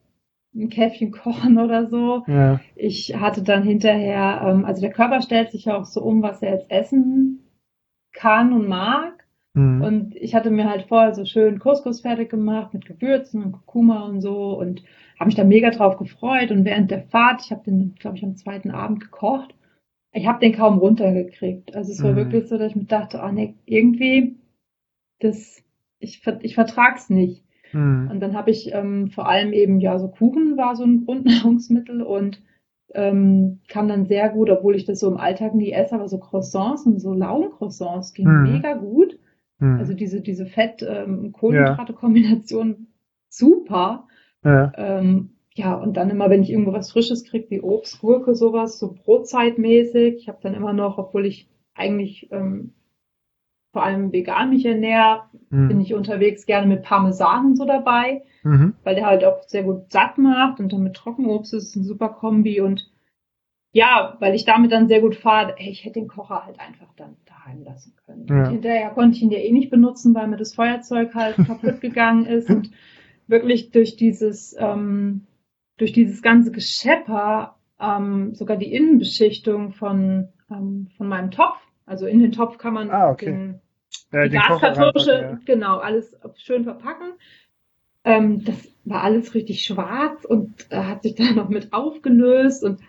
ein Käffchen kochen oder so. Ja. Ich hatte dann hinterher, ähm, also der Körper stellt sich ja auch so um, was er jetzt essen kann und mag. Mhm. Und ich hatte mir halt vorher so schön Couscous fertig gemacht mit Gewürzen und Kurkuma und so und habe mich da mega drauf gefreut. Und während der Fahrt, ich habe den, glaube ich, am zweiten Abend gekocht, ich habe den kaum runtergekriegt. Also es war mhm. wirklich so, dass ich mir dachte, oh nee, irgendwie, das ich, ich vertrag's nicht. Mhm. Und dann habe ich ähm, vor allem eben, ja, so Kuchen war so ein Grundnahrungsmittel und ähm, kam dann sehr gut, obwohl ich das so im Alltag nie esse, aber so Croissants und so Laugencroissants gingen mhm. mega gut. Mhm. Also diese, diese Fett-Kohlenhydrate-Kombination ähm, super. Ja. Ähm, ja, und dann immer, wenn ich irgendwo was Frisches kriege, wie Obst, Gurke, sowas, so brotzeitmäßig. Ich habe dann immer noch, obwohl ich eigentlich ähm, vor allem vegan mich ernähre, mhm. bin ich unterwegs gerne mit Parmesan und so dabei, mhm. weil der halt auch sehr gut satt macht und dann mit Trockenobst ist es ein super Kombi und ja, weil ich damit dann sehr gut fahre, hey, ich hätte den Kocher halt einfach dann daheim lassen können. Ja. hinterher konnte ich ihn ja eh nicht benutzen, weil mir das Feuerzeug halt kaputt gegangen ist und wirklich durch dieses, ähm, durch dieses ganze Geschepper, ähm, sogar die Innenbeschichtung von, ähm, von meinem Topf, also in den Topf kann man ah, okay. den, ja, die Gaskartusche, ja. genau, alles schön verpacken. Ähm, das war alles richtig schwarz und äh, hat sich dann noch mit aufgelöst und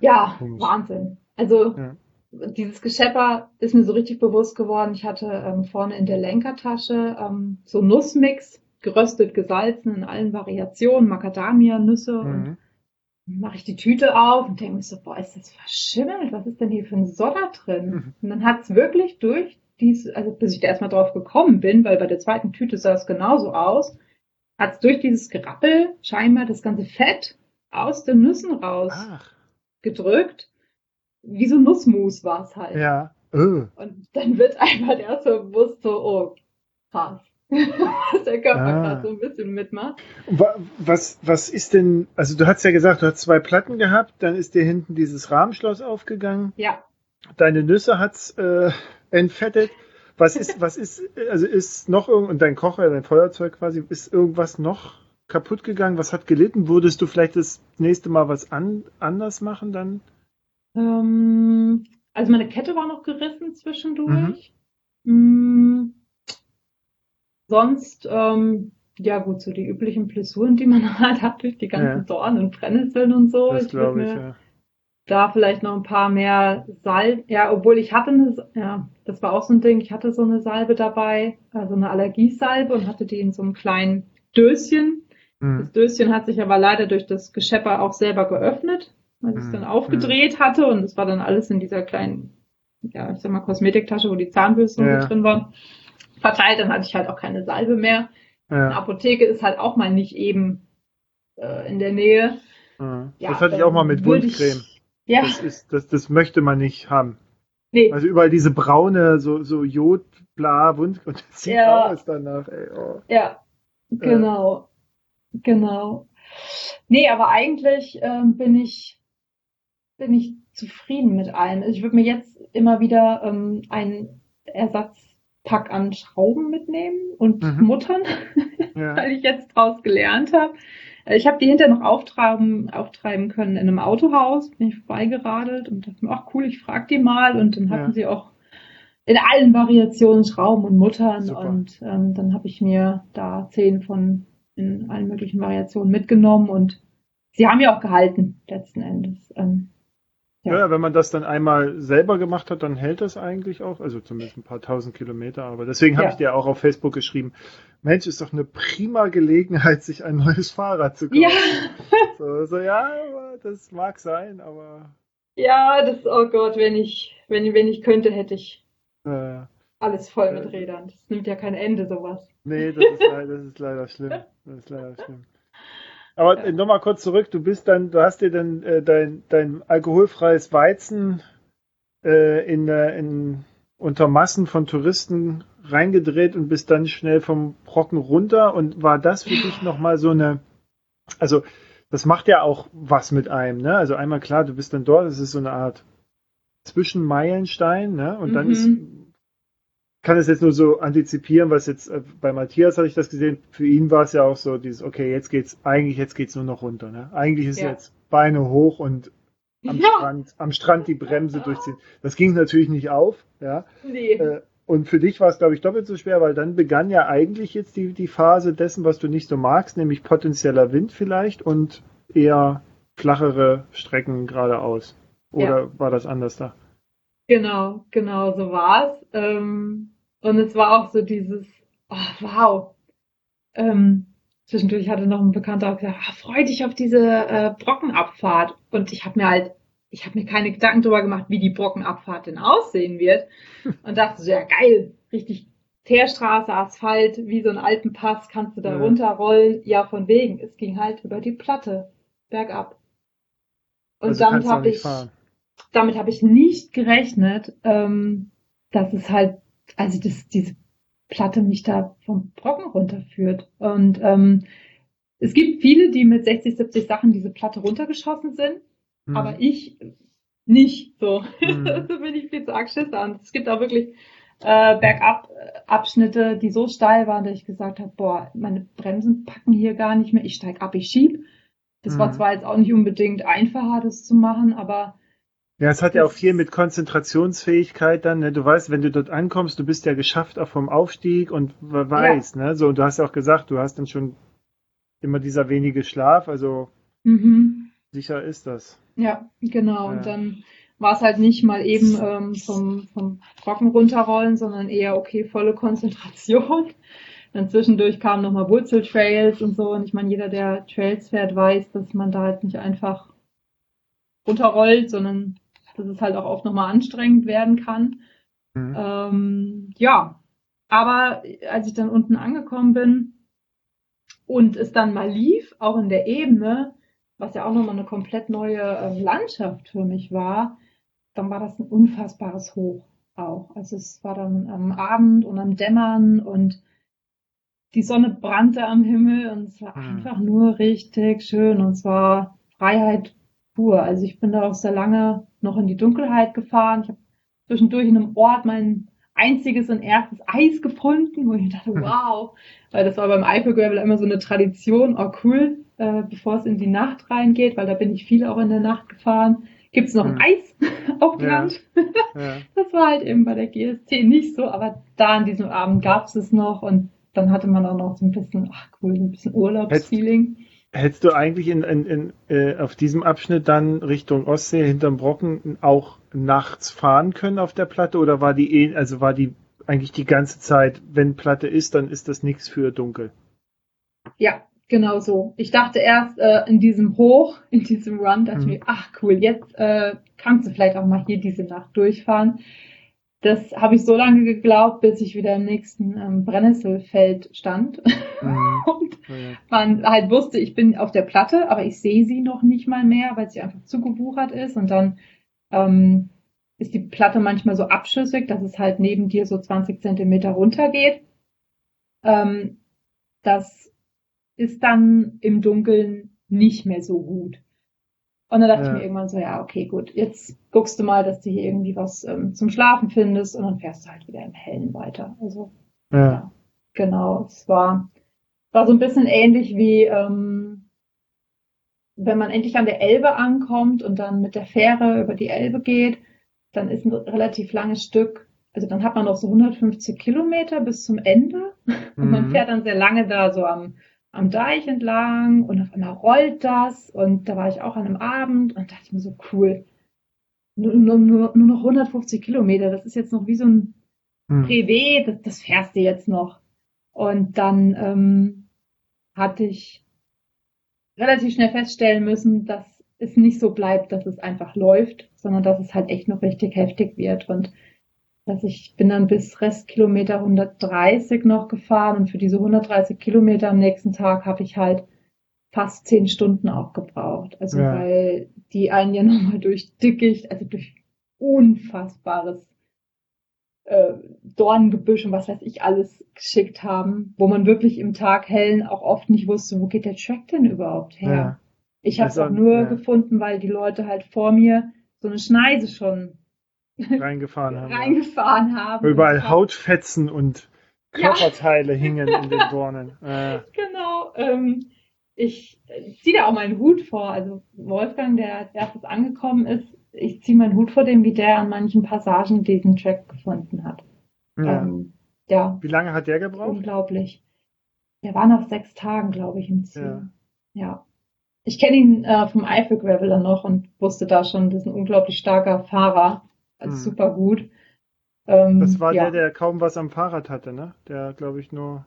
ja, Komisch. Wahnsinn. Also ja. dieses Geschepper ist mir so richtig bewusst geworden. Ich hatte ähm, vorne in der Lenkertasche ähm, so Nussmix, geröstet, gesalzen in allen Variationen, Macadamia, Nüsse mhm. und mache ich die Tüte auf und denke mir so, boah, ist das verschimmelt? Was ist denn hier für ein Sodder drin? Mhm. Und dann hat es wirklich durch diese, also bis ich da erstmal drauf gekommen bin, weil bei der zweiten Tüte sah es genauso aus, hat es durch dieses Gerappel scheinbar das ganze Fett aus den Nüssen raus Ach. gedrückt. Wie so Nussmus war es halt. Ja. Uh. Und dann wird einfach erst so bewusst so, oh, krass. dass der Körper ah. gerade so ein bisschen mitmacht. Was, was ist denn, also du hast ja gesagt, du hast zwei Platten gehabt, dann ist dir hinten dieses Rahmenschloss aufgegangen. Ja. Deine Nüsse hat's äh, entfettet. Was ist, was ist, also ist noch irgend, und dein Kocher, dein Feuerzeug quasi, ist irgendwas noch kaputt gegangen? Was hat gelitten? Würdest du vielleicht das nächste Mal was an, anders machen dann? Ähm, also meine Kette war noch gerissen zwischendurch. Mhm. Mm, sonst, ähm, ja gut, so die üblichen Blessuren, die man halt hat durch die ganzen ja. Dornen und Brennnesseln und so. Das glaube ich, ja da vielleicht noch ein paar mehr Salbe. Ja, obwohl ich hatte eine, ja, das war auch so ein Ding, ich hatte so eine Salbe dabei, also eine Allergiesalbe und hatte die in so einem kleinen Döschen. Mhm. Das Döschen hat sich aber leider durch das Geschepper auch selber geöffnet, weil ich es mhm. dann aufgedreht mhm. hatte und es war dann alles in dieser kleinen, ja, ich sag mal Kosmetiktasche, wo die Zahnbürste ja. drin war, verteilt. Dann hatte ich halt auch keine Salbe mehr. Ja. Eine Apotheke ist halt auch mal nicht eben äh, in der Nähe. Ja, das hatte ich auch mal mit Wundcreme. Ja. Das, ist, das, das möchte man nicht haben. Nee. Also überall diese braune, so, so Jodbla, Wund, und das sieht ja. aus danach, ey. Oh. Ja, genau. Äh. Genau. Nee, aber eigentlich ähm, bin ich bin ich zufrieden mit allem. Also ich würde mir jetzt immer wieder ähm, einen Ersatzpack an Schrauben mitnehmen und mhm. Muttern, ja. weil ich jetzt draus gelernt habe. Äh, ich habe die hinterher noch auftreiben, auftreiben können in einem Autohaus, bin ich vorbeigeradelt und dachte mir, ach cool, ich frag die mal und dann hatten ja. sie auch in allen Variationen Schrauben und Muttern Super. und ähm, dann habe ich mir da zehn von in allen möglichen Variationen mitgenommen und sie haben ja auch gehalten letzten Endes. Ähm, ja. ja. wenn man das dann einmal selber gemacht hat, dann hält das eigentlich auch, also zumindest ein paar tausend Kilometer. Aber deswegen habe ja. ich dir auch auf Facebook geschrieben, Mensch, ist doch eine prima Gelegenheit, sich ein neues Fahrrad zu kaufen. Ja. So, so ja, das mag sein, aber. Ja, das, oh Gott, wenn ich, wenn, wenn ich könnte, hätte ich äh, alles voll äh, mit Rädern. Das nimmt ja kein Ende, sowas. Nee, das ist, das ist leider schlimm. Das ist leider schlimm. Aber ja. Äh, nochmal kurz zurück, du bist dann, du hast dir dann äh, dein, dein alkoholfreies Weizen äh, in, äh, in, unter Massen von Touristen reingedreht und bist dann schnell vom Brocken runter und war das für dich nochmal so eine, also das macht ja auch was mit einem, ne? Also einmal klar, du bist dann dort, es ist so eine Art Zwischenmeilenstein, ne? Und mhm. dann ist kann es jetzt nur so antizipieren, was jetzt äh, bei Matthias hatte ich das gesehen. Für ihn war es ja auch so dieses, okay, jetzt geht's eigentlich, jetzt geht's nur noch runter. Ne? Eigentlich ist ja. jetzt Beine hoch und am ja. Strand, am Strand die Bremse durchziehen. Das ging natürlich nicht auf, ja. Nee. Äh, und für dich war es, glaube ich, doppelt so schwer, weil dann begann ja eigentlich jetzt die, die Phase dessen, was du nicht so magst, nämlich potenzieller Wind vielleicht und eher flachere Strecken geradeaus. Oder war das anders da? Genau, genau, so war es. Ähm, und es war auch so dieses, oh, wow. Ähm, zwischendurch hatte noch ein Bekannter auch gesagt, ah, freu dich auf diese äh, Brockenabfahrt. Und ich habe mir halt, ich habe mir keine Gedanken darüber gemacht, wie die Brockenabfahrt denn aussehen wird. Und dachte so, ja geil, richtig Teerstraße, Asphalt, wie so ein Alpenpass, kannst du da ja. runterrollen. Ja, von wegen. Es ging halt über die Platte, bergab. Und also damit habe ich, damit habe ich nicht gerechnet, ähm, dass es halt, also das, diese Platte mich da vom Brocken runterführt. Und ähm, es gibt viele, die mit 60, 70 Sachen diese Platte runtergeschossen sind, mhm. aber ich nicht so. Mhm. da bin ich viel zu arg Schisser. Und es gibt auch wirklich äh, Bergab-Abschnitte, die so steil waren, dass ich gesagt habe, boah, meine Bremsen packen hier gar nicht mehr, ich steig ab, ich schieb. Das mhm. war zwar jetzt auch nicht unbedingt einfacher, das zu machen, aber ja, es hat ja auch viel mit Konzentrationsfähigkeit dann. Ne? Du weißt, wenn du dort ankommst, du bist ja geschafft auch vom Aufstieg und weißt, ja. ne? So, und du hast ja auch gesagt, du hast dann schon immer dieser wenige Schlaf, also mhm. sicher ist das. Ja, genau. Ja. Und dann war es halt nicht mal eben ähm, vom, vom Brocken runterrollen, sondern eher, okay, volle Konzentration. Dann zwischendurch kamen nochmal Wurzeltrails und so. Und ich meine, jeder, der Trails fährt, weiß, dass man da halt nicht einfach runterrollt, sondern dass es halt auch oft nochmal anstrengend werden kann. Mhm. Ähm, ja, aber als ich dann unten angekommen bin und es dann mal lief, auch in der Ebene, was ja auch nochmal eine komplett neue äh, Landschaft für mich war, dann war das ein unfassbares Hoch auch. Also es war dann am Abend und am Dämmern und die Sonne brannte am Himmel und es war mhm. einfach nur richtig schön und zwar Freiheit pur. Also ich bin da auch sehr lange noch in die Dunkelheit gefahren. Ich habe zwischendurch in einem Ort mein einziges und erstes Eis gefunden, wo ich dachte, mhm. wow, weil das war beim Eifel Gravel immer so eine Tradition, oh cool, äh, bevor es in die Nacht reingeht, weil da bin ich viel auch in der Nacht gefahren gibt es noch ein hm. Eis auf Land. Ja. Ja. Das war halt eben bei der GST nicht so, aber da an diesem Abend gab es es noch und dann hatte man auch noch so ein bisschen, ach cool, ein bisschen Urlaubsfeeling. Hättest du eigentlich in, in, in, äh, auf diesem Abschnitt dann Richtung Ostsee hinterm Brocken auch nachts fahren können auf der Platte oder war die eh, also war die eigentlich die ganze Zeit, wenn Platte ist, dann ist das nichts für dunkel? Ja, Genau so. Ich dachte erst äh, in diesem Hoch, in diesem Run, dachte mhm. ich mir, ach cool, jetzt äh, kannst du vielleicht auch mal hier diese Nacht durchfahren. Das habe ich so lange geglaubt, bis ich wieder im nächsten ähm, Brennnesselfeld stand mhm. und ja. man halt wusste, ich bin auf der Platte, aber ich sehe sie noch nicht mal mehr, weil sie einfach zugewuchert ist und dann ähm, ist die Platte manchmal so abschüssig, dass es halt neben dir so 20 Zentimeter runtergeht. Ähm, das ist dann im Dunkeln nicht mehr so gut. Und dann dachte ja. ich mir irgendwann so, ja, okay, gut, jetzt guckst du mal, dass du hier irgendwie was ähm, zum Schlafen findest und dann fährst du halt wieder im Hellen weiter. Also, ja. ja genau, es war, war so ein bisschen ähnlich wie, ähm, wenn man endlich an der Elbe ankommt und dann mit der Fähre über die Elbe geht, dann ist ein relativ langes Stück, also dann hat man noch so 150 Kilometer bis zum Ende und man mhm. fährt dann sehr lange da so am am Deich entlang und auf einmal rollt das und da war ich auch an einem Abend und dachte mir so cool. Nur, nur, nur, nur noch 150 Kilometer, das ist jetzt noch wie so ein hm. Privé, das, das fährst du jetzt noch. Und dann ähm, hatte ich relativ schnell feststellen müssen, dass es nicht so bleibt, dass es einfach läuft, sondern dass es halt echt noch richtig heftig wird. Und also ich bin dann bis Restkilometer 130 noch gefahren und für diese 130 Kilometer am nächsten Tag habe ich halt fast zehn Stunden auch gebraucht. Also ja. weil die einen ja nochmal durch Dickicht, also durch unfassbares äh, Dornengebüsch und was weiß ich alles geschickt haben, wo man wirklich im Tag hellen auch oft nicht wusste, wo geht der Track denn überhaupt her. Ja. Ich habe es auch nur ja. gefunden, weil die Leute halt vor mir so eine Schneise schon reingefahren haben. reingefahren haben. Überall Hautfetzen und Körperteile ja. hingen in den Dornen. Äh. Genau. Ähm, ich ziehe da auch meinen Hut vor. Also Wolfgang, der als erstes angekommen ist, ich ziehe meinen Hut vor dem, wie der an manchen Passagen diesen Track gefunden hat. Ja. Ähm, ja. Wie lange hat der gebraucht? Unglaublich. Der war nach sechs Tagen, glaube ich, im Ziel. Ja. ja. Ich kenne ihn äh, vom Eifel Graveler noch und wusste da schon, das ist ein unglaublich starker Fahrer. Also hm. super gut. Ähm, das war ja. der, der kaum was am Fahrrad hatte, ne? Der, glaube ich, nur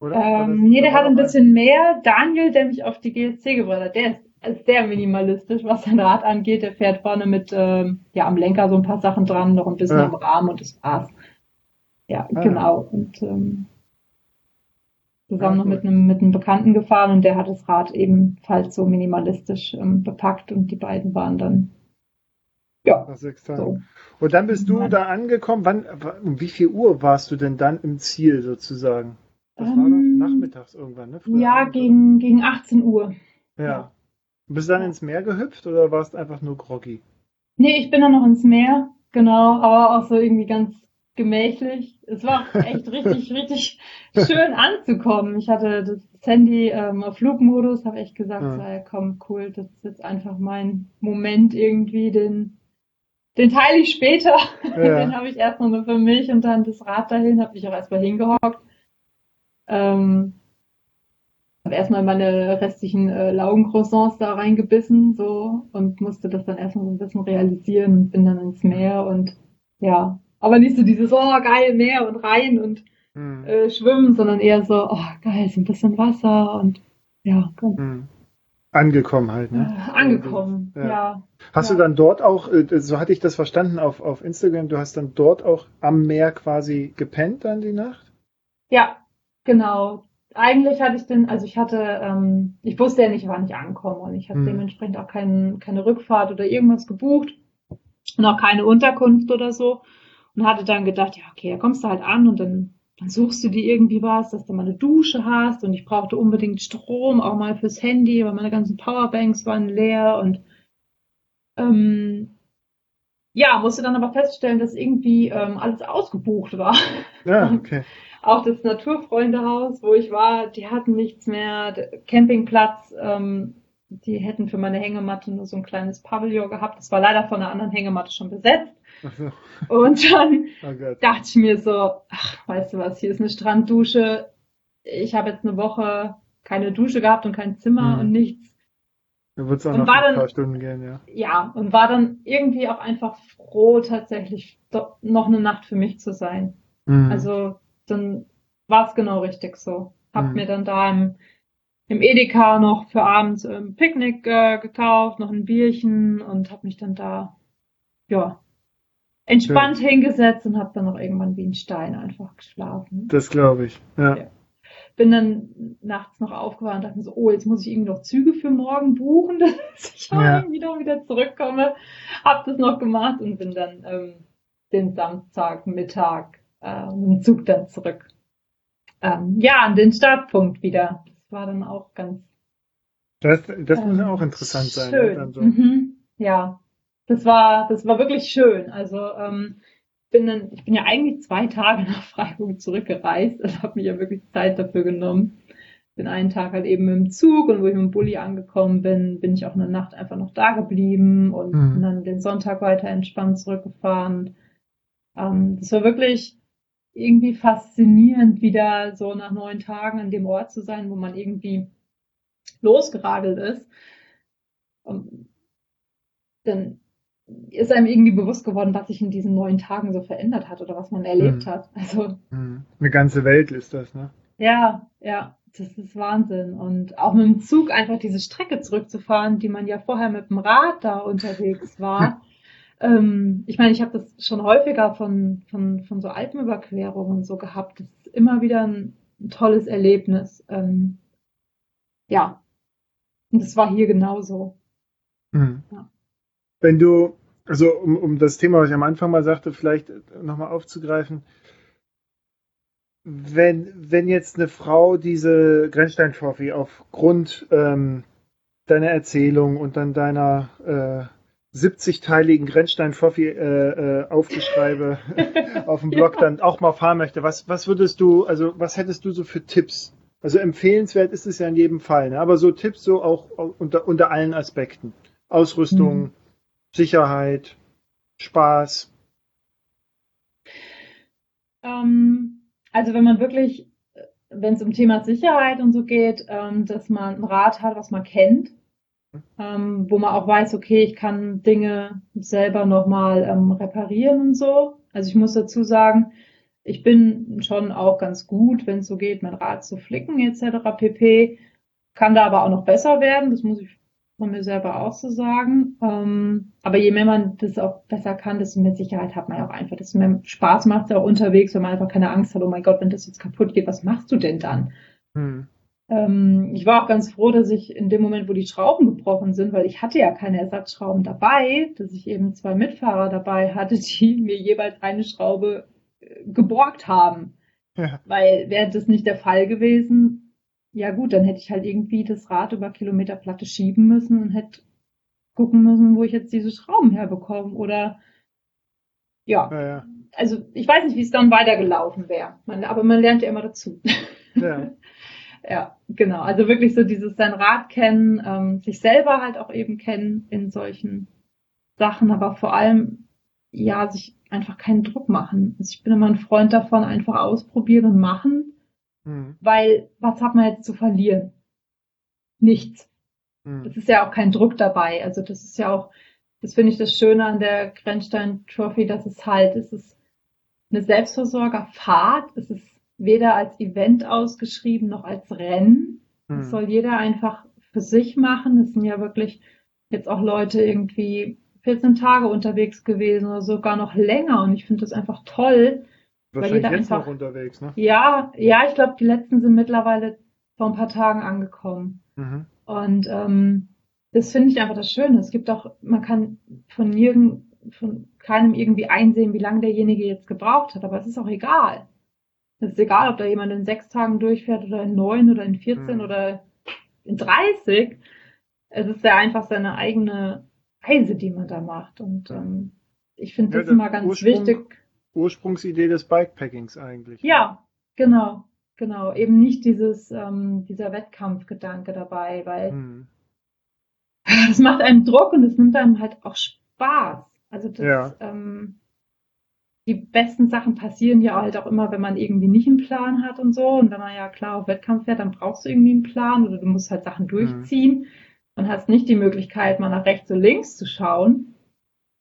Ähm, nee, der hat ein bisschen mehr. Daniel, der mich auf die GSC gebracht hat, der ist sehr minimalistisch, was sein Rad angeht. Der fährt vorne mit, ähm, ja, am Lenker so ein paar Sachen dran, noch ein bisschen ja. am Rahmen und das war's. Ja, ah. genau. Und ähm, zusammen ja, noch mit einem, mit einem Bekannten gefahren und der hat das Rad ebenfalls so minimalistisch ähm, bepackt und die beiden waren dann ja. So. Und dann bist du da angekommen. Wann, um wie viel Uhr warst du denn dann im Ziel sozusagen? Das ähm, war doch nachmittags irgendwann, ne? Früher ja, gegen, gegen 18 Uhr. Ja. ja. Bist du dann ins Meer gehüpft oder warst einfach nur groggy? Nee, ich bin dann noch ins Meer, genau, aber auch so irgendwie ganz gemächlich. Es war echt richtig, richtig schön anzukommen. Ich hatte das Handy ähm, auf Flugmodus, habe echt gesagt, ja, komm, cool, das ist jetzt einfach mein Moment irgendwie, den, den teile ich später. Ja. den habe ich erstmal nur für mich und dann das Rad dahin, habe ich auch erstmal hingehockt. Ähm, habe erstmal meine restlichen äh, Laugencroissants da reingebissen so und musste das dann erstmal so ein bisschen realisieren bin dann ins Meer und ja, aber nicht so dieses, oh geil, Meer und rein und mhm. äh, schwimmen, sondern eher so, oh geil, so ein bisschen Wasser und ja, komm. Mhm. Angekommen halt, ne? Äh, angekommen, ja. ja. Hast ja. du dann dort auch, äh, so hatte ich das verstanden auf, auf Instagram, du hast dann dort auch am Meer quasi gepennt dann die Nacht? Ja, genau eigentlich hatte ich den, also ich hatte, ähm, ich wusste ja nicht, wann ich ankomme und ich hatte hm. dementsprechend auch kein, keine Rückfahrt oder irgendwas gebucht und auch keine Unterkunft oder so und hatte dann gedacht, ja okay, da kommst du halt an und dann, dann suchst du dir irgendwie was, dass du mal eine Dusche hast und ich brauchte unbedingt Strom, auch mal fürs Handy, weil meine ganzen Powerbanks waren leer und ähm, ja, musste dann aber feststellen, dass irgendwie ähm, alles ausgebucht war. Ja, okay. Auch das Naturfreundehaus, wo ich war, die hatten nichts mehr. Der Campingplatz, ähm, die hätten für meine Hängematte nur so ein kleines Pavillon gehabt. Das war leider von einer anderen Hängematte schon besetzt. So. Und dann oh dachte ich mir so, ach, weißt du was, hier ist eine Stranddusche. Ich habe jetzt eine Woche keine Dusche gehabt und kein Zimmer mhm. und nichts. Da wird es auch und noch ein paar Stunden gehen, ja. Ja, und war dann irgendwie auch einfach froh, tatsächlich noch eine Nacht für mich zu sein. Mhm. Also dann war es genau richtig so. Hab mhm. mir dann da im, im Edeka noch für abends ein Picknick äh, gekauft, noch ein Bierchen und hab mich dann da, ja, entspannt ja. hingesetzt und hab dann noch irgendwann wie ein Stein einfach geschlafen. Das glaube ich, ja. ja. Bin dann nachts noch aufgewacht und dachte mir so, oh, jetzt muss ich irgendwie noch Züge für morgen buchen, dass ich ja. irgendwie noch wieder zurückkomme. Hab das noch gemacht und bin dann ähm, den Samstagmittag äh, mit dem Zug dann zurück. Ähm, ja, an den Startpunkt wieder. War dann auch ganz. Das, das muss ja ähm, auch interessant sein. Ne, schön. So. mhm. Ja, das war, das war wirklich schön. Also ähm, bin dann, ich bin ja eigentlich zwei Tage nach Freiburg zurückgereist. Also habe mir ja wirklich Zeit dafür genommen. Bin einen Tag halt eben im Zug und wo ich mit dem Bulli angekommen bin, bin ich auch eine Nacht einfach noch da geblieben und mhm. bin dann den Sonntag weiter entspannt zurückgefahren. Ähm, das war wirklich irgendwie faszinierend, wieder so nach neun Tagen an dem Ort zu sein, wo man irgendwie losgeradelt ist. Und dann ist einem irgendwie bewusst geworden, was sich in diesen neun Tagen so verändert hat oder was man erlebt mhm. hat. Also mhm. eine ganze Welt ist das, ne? Ja, ja, das ist Wahnsinn. Und auch mit dem Zug einfach diese Strecke zurückzufahren, die man ja vorher mit dem Rad da unterwegs war. Ähm, ich meine, ich habe das schon häufiger von, von, von so Alpenüberquerungen so gehabt. Das ist immer wieder ein, ein tolles Erlebnis. Ähm, ja. Und das war hier genauso. Mhm. Ja. Wenn du, also um, um das Thema, was ich am Anfang mal sagte, vielleicht nochmal aufzugreifen, wenn, wenn jetzt eine Frau diese Grenzstein-Trophy aufgrund ähm, deiner Erzählung und dann deiner äh, 70-teiligen Grenzstein-Foffi äh, äh, aufgeschreibe auf dem Blog dann auch mal fahren möchte, was, was würdest du, also was hättest du so für Tipps? Also empfehlenswert ist es ja in jedem Fall, ne? aber so Tipps so auch unter, unter allen Aspekten. Ausrüstung, mhm. Sicherheit, Spaß. Ähm, also wenn man wirklich, wenn es um Thema Sicherheit und so geht, ähm, dass man ein Rad hat, was man kennt, ähm, wo man auch weiß, okay, ich kann Dinge selber nochmal ähm, reparieren und so. Also ich muss dazu sagen, ich bin schon auch ganz gut, wenn es so geht, mein Rad zu flicken etc. pp. Kann da aber auch noch besser werden, das muss ich von mir selber auch so sagen. Ähm, aber je mehr man das auch besser kann, desto mehr Sicherheit hat man auch einfach. Desto mehr Spaß macht es auch unterwegs, wenn man einfach keine Angst hat, oh mein Gott, wenn das jetzt kaputt geht, was machst du denn dann? Hm. Ähm, ich war auch ganz froh, dass ich in dem Moment, wo die Schrauben gebrochen sind, weil ich hatte ja keine Ersatzschrauben dabei, dass ich eben zwei Mitfahrer dabei hatte, die mir jeweils eine Schraube äh, geborgt haben. Ja. Weil wäre das nicht der Fall gewesen, ja gut, dann hätte ich halt irgendwie das Rad über Kilometerplatte schieben müssen und hätte gucken müssen, wo ich jetzt diese Schrauben herbekomme. Oder ja. ja, ja. Also ich weiß nicht, wie es dann weitergelaufen wäre. Aber man lernt ja immer dazu. Ja. ja, genau. Also wirklich so dieses sein Rad kennen, ähm, sich selber halt auch eben kennen in solchen Sachen, aber vor allem ja, sich einfach keinen Druck machen. Also ich bin immer ein Freund davon, einfach ausprobieren und machen, mhm. weil was hat man jetzt zu verlieren? Nichts. Mhm. Es ist ja auch kein Druck dabei. Also das ist ja auch, das finde ich das Schöne an der Grenzstein Trophy, dass es halt, es ist eine Selbstversorgerfahrt, es ist weder als Event ausgeschrieben noch als Rennen. Das hm. soll jeder einfach für sich machen. Es sind ja wirklich jetzt auch Leute irgendwie 14 Tage unterwegs gewesen oder sogar noch länger. Und ich finde das einfach toll. Wahrscheinlich weil jeder jetzt einfach, noch unterwegs, ne? Ja, ja, ich glaube, die letzten sind mittlerweile vor ein paar Tagen angekommen. Mhm. Und ähm, das finde ich einfach das Schöne. Es gibt auch, man kann von nirgend, von keinem irgendwie einsehen, wie lange derjenige jetzt gebraucht hat, aber es ist auch egal. Es ist egal, ob da jemand in sechs Tagen durchfährt oder in neun oder in 14 mhm. oder in 30. Es ist ja einfach seine eigene Reise, die man da macht. Und ähm, ich finde ja, das immer ganz Ursprung, wichtig. Ursprungsidee des Bikepackings eigentlich. Ja, genau, genau. Eben nicht dieses, ähm, dieser Wettkampfgedanke dabei, weil mhm. es macht einen Druck und es nimmt einem halt auch Spaß. Also das, ja. ähm, die besten Sachen passieren ja halt auch immer, wenn man irgendwie nicht einen Plan hat und so. Und wenn man ja klar auf Wettkampf fährt, dann brauchst du irgendwie einen Plan oder du musst halt Sachen mhm. durchziehen mhm. und hast nicht die Möglichkeit, mal nach rechts und links zu schauen.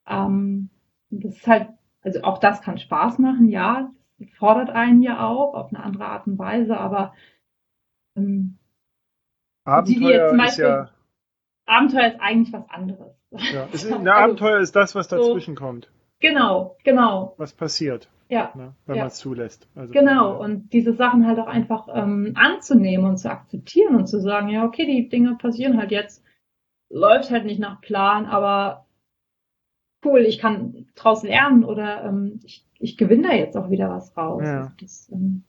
Ähm, das ist halt, also auch das kann Spaß machen, ja. Das fordert einen ja auch auf eine andere Art und Weise, aber ähm, Abenteuer die, die ist ja Abenteuer ist eigentlich was anderes. Ja, ist, ein also, Abenteuer ist das, was dazwischen so, kommt. Genau, genau. Was passiert. Ja. Ne, wenn ja. man es zulässt. Also, genau, und diese Sachen halt auch einfach ähm, anzunehmen und zu akzeptieren und zu sagen, ja, okay, die Dinge passieren halt jetzt, läuft halt nicht nach Plan, aber cool, ich kann draus lernen oder ähm, ich, ich gewinne da jetzt auch wieder was raus. Ja. Das ähm,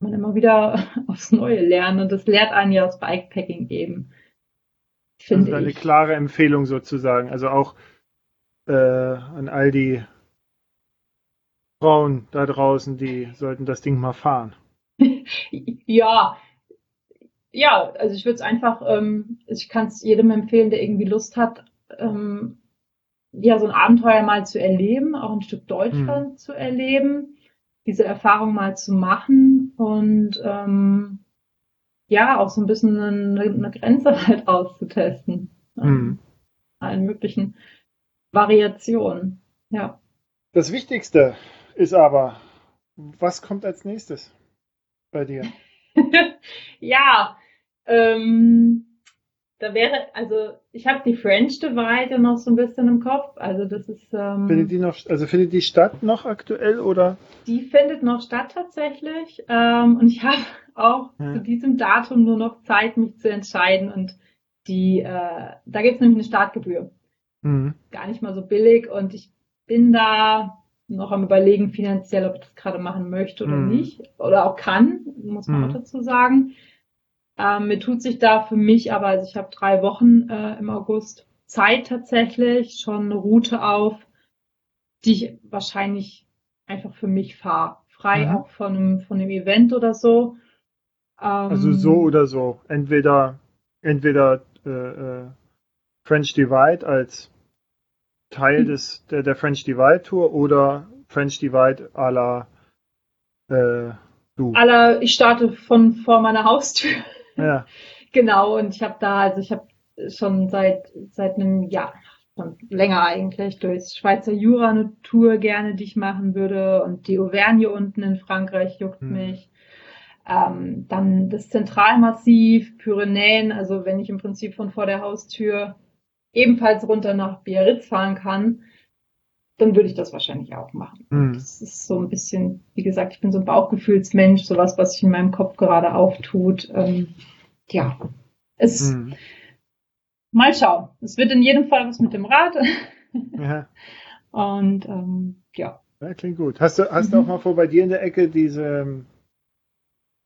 man immer wieder aufs Neue lernen und das lehrt einen ja aus Bikepacking eben. Finde also eine ich. klare Empfehlung sozusagen. Also auch äh, an all die Frauen da draußen, die sollten das Ding mal fahren. ja, ja, also ich würde es einfach, ähm, ich kann es jedem empfehlen, der irgendwie Lust hat, ähm, ja, so ein Abenteuer mal zu erleben, auch ein Stück Deutschland hm. zu erleben, diese Erfahrung mal zu machen und ähm, ja, auch so ein bisschen eine, eine Grenze halt auszutesten. Hm. Allen möglichen Variation. Ja. Das Wichtigste ist aber, was kommt als nächstes bei dir? ja, ähm, da wäre, also ich habe die French Divide noch so ein bisschen im Kopf. Also das ist. Ähm, findet die noch, also findet die statt noch aktuell oder? Die findet noch statt tatsächlich. Ähm, und ich habe auch ja. zu diesem Datum nur noch Zeit, mich zu entscheiden. Und die, äh, da gibt es nämlich eine Startgebühr. Mhm. Gar nicht mal so billig und ich bin da noch am überlegen finanziell, ob ich das gerade machen möchte oder mhm. nicht. Oder auch kann, muss man mhm. auch dazu sagen. Ähm, mir tut sich da für mich aber, also ich habe drei Wochen äh, im August Zeit tatsächlich, schon eine Route auf, die ich wahrscheinlich einfach für mich fahre. Frei mhm. auch von einem, von einem Event oder so. Ähm, also so oder so. Entweder, entweder äh, äh, French Divide als Teil hm. des, der, der French Divide Tour oder French Divide à la äh, du? À la, ich starte von vor meiner Haustür. Ja. genau, und ich habe da, also ich habe schon seit seit einem Jahr, schon länger eigentlich, durchs Schweizer Jura eine Tour gerne, die ich machen würde und die Auvergne unten in Frankreich juckt hm. mich. Ähm, dann das Zentralmassiv, Pyrenäen, also wenn ich im Prinzip von vor der Haustür ebenfalls runter nach Biarritz fahren kann, dann würde ich das wahrscheinlich auch machen. Mhm. Das ist so ein bisschen, wie gesagt, ich bin so ein Bauchgefühlsmensch, sowas, was sich in meinem Kopf gerade auftut. Ähm, ja, es mhm. mal schauen. Es wird in jedem Fall was mit dem Rad. ja. Und ähm, ja. ja. Klingt gut. Hast du, hast mhm. du auch mal vor bei dir in der Ecke diese,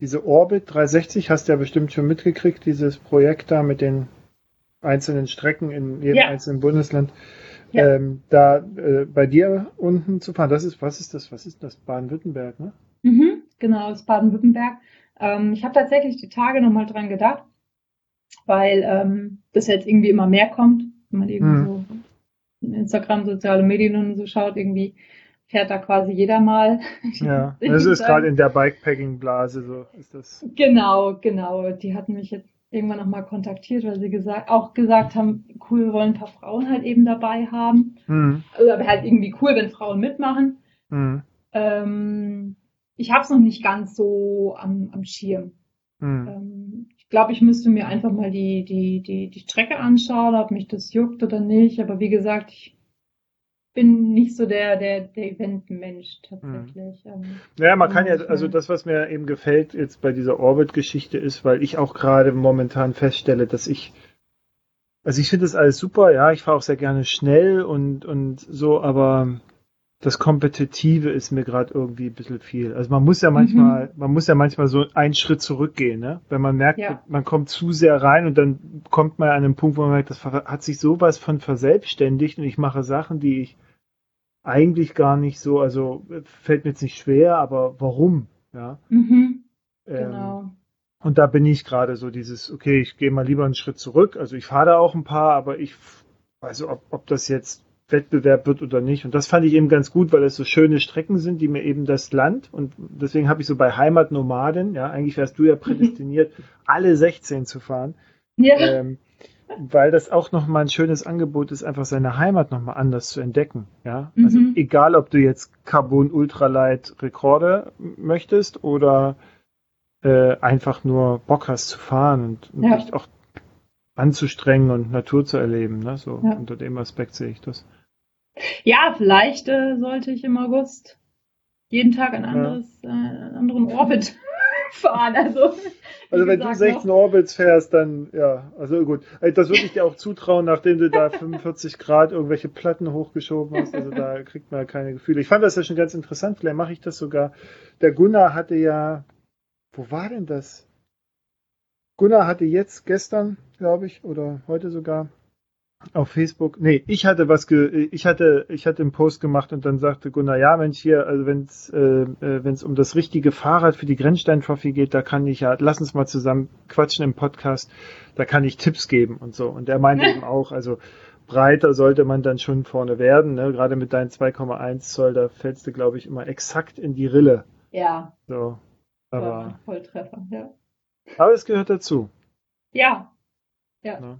diese Orbit 360, hast du ja bestimmt schon mitgekriegt, dieses Projekt da mit den einzelnen Strecken in jedem ja. einzelnen Bundesland ja. ähm, da äh, bei dir unten zu fahren. Das ist, was ist das? Was ist das? Baden-Württemberg, ne? Mhm, genau, das Baden-Württemberg. Ähm, ich habe tatsächlich die Tage nochmal dran gedacht, weil ähm, das jetzt irgendwie immer mehr kommt, wenn man eben mhm. so Instagram, soziale Medien und so schaut, irgendwie fährt da quasi jeder mal. Ja, das ist gerade in der Bikepacking-Blase so. Ist das. Genau, genau. Die hatten mich jetzt irgendwann nochmal kontaktiert, weil sie gesagt, auch gesagt haben, cool, wir wollen ein paar Frauen halt eben dabei haben. Mhm. Also, aber halt irgendwie cool, wenn Frauen mitmachen. Mhm. Ähm, ich habe es noch nicht ganz so am, am Schirm. Mhm. Ähm, ich glaube, ich müsste mir einfach mal die, die, die, die Strecke anschauen, ob mich das juckt oder nicht. Aber wie gesagt, ich bin nicht so der, der, der Event-Mensch tatsächlich. Hm. Ja, man kann ja, also das, was mir eben gefällt jetzt bei dieser Orbit-Geschichte ist, weil ich auch gerade momentan feststelle, dass ich, also ich finde das alles super, ja, ich fahre auch sehr gerne schnell und, und so, aber das Kompetitive ist mir gerade irgendwie ein bisschen viel. Also man muss ja manchmal, mhm. man muss ja manchmal so einen Schritt zurückgehen, ne? Wenn man merkt, ja. man kommt zu sehr rein und dann kommt man an einen Punkt, wo man merkt, das hat sich sowas von verselbstständigt und ich mache Sachen, die ich eigentlich gar nicht so, also fällt mir jetzt nicht schwer, aber warum? Ja. Mhm. Ähm, genau. und da bin ich gerade so dieses, okay, ich gehe mal lieber einen Schritt zurück. Also ich fahre da auch ein paar, aber ich weiß, ob, ob das jetzt Wettbewerb wird oder nicht. Und das fand ich eben ganz gut, weil es so schöne Strecken sind, die mir eben das Land und deswegen habe ich so bei Heimatnomaden, ja, eigentlich wärst du ja prädestiniert, alle 16 zu fahren. Ja. Ähm, weil das auch nochmal ein schönes Angebot ist, einfach seine Heimat nochmal anders zu entdecken. Ja, also mhm. egal, ob du jetzt Carbon Ultralight Rekorde möchtest oder äh, einfach nur Bock hast zu fahren und, ja. dich auch anzustrengen und Natur zu erleben. Ne? So ja. unter dem Aspekt sehe ich das. Ja, vielleicht äh, sollte ich im August jeden Tag ein anderes, ja. äh, einen anderen Orbit fahren. Also, also wenn du 16 noch. Orbits fährst, dann ja, also gut. Das würde ich dir auch zutrauen, nachdem du da 45 Grad irgendwelche Platten hochgeschoben hast. Also da kriegt man ja keine Gefühle. Ich fand das ja schon ganz interessant. Vielleicht mache ich das sogar. Der Gunnar hatte ja, wo war denn das? Gunnar hatte jetzt gestern, glaube ich, oder heute sogar, auf Facebook, nee, ich hatte was, ge, ich hatte, ich hatte einen Post gemacht und dann sagte Gunnar, ja, Mensch, hier, also wenn es, äh, äh wenn es um das richtige Fahrrad für die Grenzstein Trophy geht, da kann ich ja, lass uns mal zusammen quatschen im Podcast, da kann ich Tipps geben und so. Und er meinte eben auch, also breiter sollte man dann schon vorne werden, ne? gerade mit deinen 2,1 Zoll, da fällst du, glaube ich, immer exakt in die Rille. Ja. So, aber. Volltreffer, ja. Aber es gehört dazu. Ja. Ja. ja.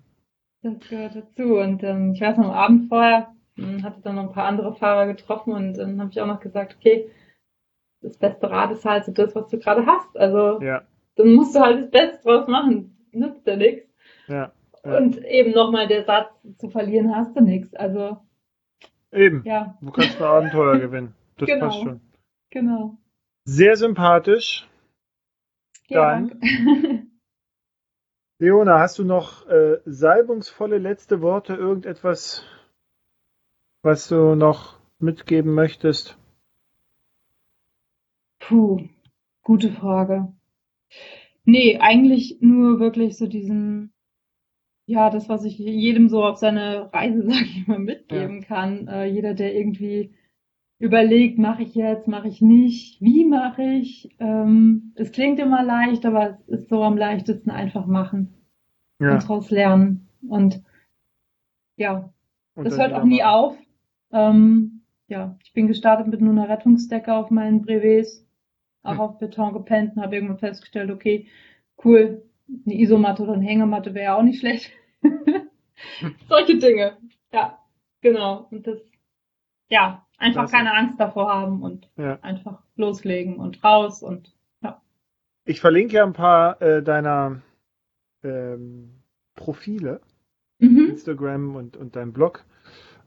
Das gehört dazu. Und ähm, ich weiß noch, am Abend vorher hm, hatte dann noch ein paar andere Fahrer getroffen und dann habe ich auch noch gesagt, okay, das beste Rad ist halt so das, was du gerade hast. Also ja. dann musst du halt das Beste draus machen. Nützt ja nichts. Ja, ja. Und eben nochmal der Satz, zu verlieren hast du nichts. Also eben. Ja. Du kannst ein Abenteuer gewinnen. Das genau. passt schon. Genau. Sehr sympathisch. Ja, dann Leona, hast du noch äh, salbungsvolle letzte Worte, irgendetwas, was du noch mitgeben möchtest? Puh, gute Frage. Nee, eigentlich nur wirklich so diesen, ja, das, was ich jedem so auf seine Reise, sag ich mal, mitgeben ja. kann. Äh, jeder, der irgendwie überlegt, mache ich jetzt, mache ich nicht, wie mache ich. Ähm, es klingt immer leicht, aber es ist so am leichtesten einfach machen ja. und daraus lernen. Und ja, und das hört auch nie auf. Ähm, ja, ich bin gestartet mit nur einer Rettungsdecke auf meinen Brevets, auch hm. auf Beton gepennt und habe irgendwann festgestellt, okay, cool, eine Isomatte oder eine Hängematte wäre auch nicht schlecht. Solche Dinge, ja. Genau. Und das, ja, einfach Klasse. keine Angst davor haben und ja. einfach loslegen und raus und ja. Ich verlinke ja ein paar äh, deiner ähm, Profile, mhm. Instagram und, und dein Blog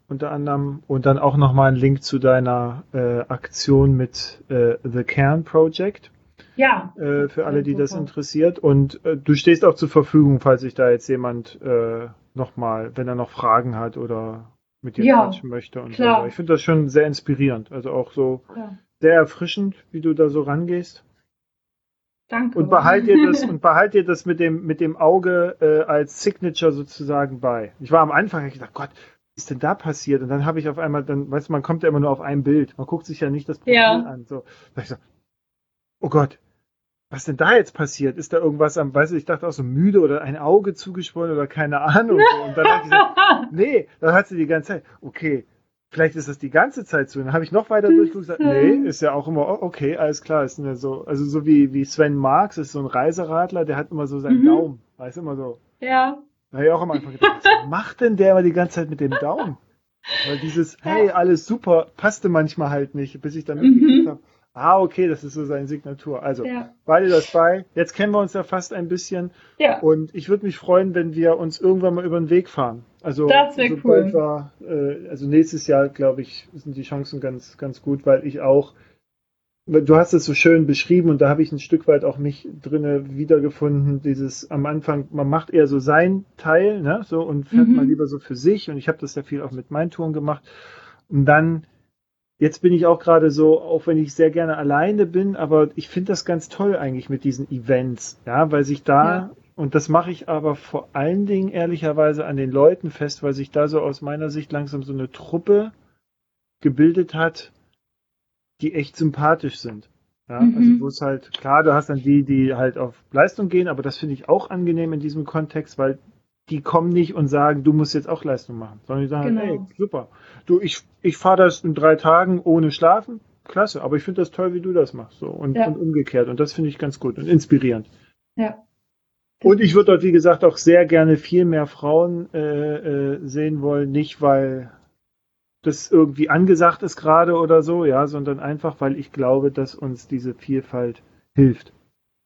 unter anderem und dann auch nochmal ein Link zu deiner äh, Aktion mit äh, The Cairn Project. Ja. Äh, für alle, die super. das interessiert. Und äh, du stehst auch zur Verfügung, falls sich da jetzt jemand äh, nochmal, wenn er noch Fragen hat oder mit dir ja, quatschen möchte. Und klar. so. Ich finde das schon sehr inspirierend. Also auch so ja. sehr erfrischend, wie du da so rangehst. Danke. Und behalt dir das, und behalt dir das mit dem, mit dem Auge äh, als Signature sozusagen bei. Ich war am Anfang, ich gedacht, Gott, was ist denn da passiert? Und dann habe ich auf einmal, dann, weißt du, man kommt ja immer nur auf ein Bild. Man guckt sich ja nicht das Profil ja. an. So. Da ich so, oh Gott, was denn da jetzt passiert? Ist da irgendwas am, weißt du, ich dachte auch so müde oder ein Auge zugeschwollen oder keine Ahnung. Und dann habe ich gesagt, nee, dann hat sie die ganze Zeit, okay, vielleicht ist das die ganze Zeit so. Dann habe ich noch weiter durchgeguckt und gesagt, nee, ist ja auch immer, oh, okay, alles klar, ist so, also so wie, wie Sven Marx, ist so ein Reiseradler, der hat immer so seinen mhm. Daumen, weißt du, immer so. Ja. Da habe ich auch am Anfang gedacht, was macht denn der immer die ganze Zeit mit dem Daumen? Weil dieses, hey, alles super, passte manchmal halt nicht, bis ich dann mitgekriegt mhm. habe, Ah, okay, das ist so seine Signatur. Also, ja. beide das bei. Jetzt kennen wir uns ja fast ein bisschen. Ja. Und ich würde mich freuen, wenn wir uns irgendwann mal über den Weg fahren. Also, das wäre cool. Wir, äh, also nächstes Jahr, glaube ich, sind die Chancen ganz, ganz gut, weil ich auch, du hast es so schön beschrieben und da habe ich ein Stück weit auch mich drinne wiedergefunden. Dieses am Anfang, man macht eher so sein Teil, ne, so und fährt mhm. mal lieber so für sich. Und ich habe das ja viel auch mit meinen Touren gemacht. Und dann Jetzt bin ich auch gerade so, auch wenn ich sehr gerne alleine bin, aber ich finde das ganz toll eigentlich mit diesen Events, ja, weil sich da, ja. und das mache ich aber vor allen Dingen ehrlicherweise an den Leuten fest, weil sich da so aus meiner Sicht langsam so eine Truppe gebildet hat, die echt sympathisch sind. Ja, mhm. also wo es halt, klar, du hast dann die, die halt auf Leistung gehen, aber das finde ich auch angenehm in diesem Kontext, weil die kommen nicht und sagen, du musst jetzt auch Leistung machen, sondern die sagen, genau. hey, super. Du, ich, ich fahre das in drei Tagen ohne Schlafen, klasse, aber ich finde das toll, wie du das machst, so und, ja. und umgekehrt und das finde ich ganz gut und inspirierend. Ja. Und ich würde dort, wie gesagt, auch sehr gerne viel mehr Frauen äh, äh, sehen wollen, nicht weil das irgendwie angesagt ist gerade oder so, ja, sondern einfach, weil ich glaube, dass uns diese Vielfalt hilft.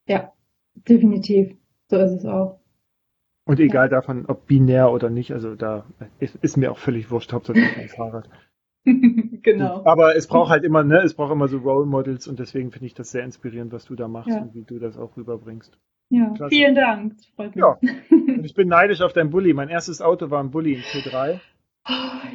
Ja, definitiv. So ist es auch. Und egal ja. davon, ob binär oder nicht, also da ist, ist mir auch völlig wurscht, hauptsächlich ein Fahrrad. genau. Aber es braucht halt immer, ne, es braucht immer so Role Models und deswegen finde ich das sehr inspirierend, was du da machst ja. und wie du das auch rüberbringst. Ja, Klasse. vielen Dank. Das freut mich. Ja. Und ich bin neidisch auf dein Bulli. Mein erstes Auto war ein Bulli in T3.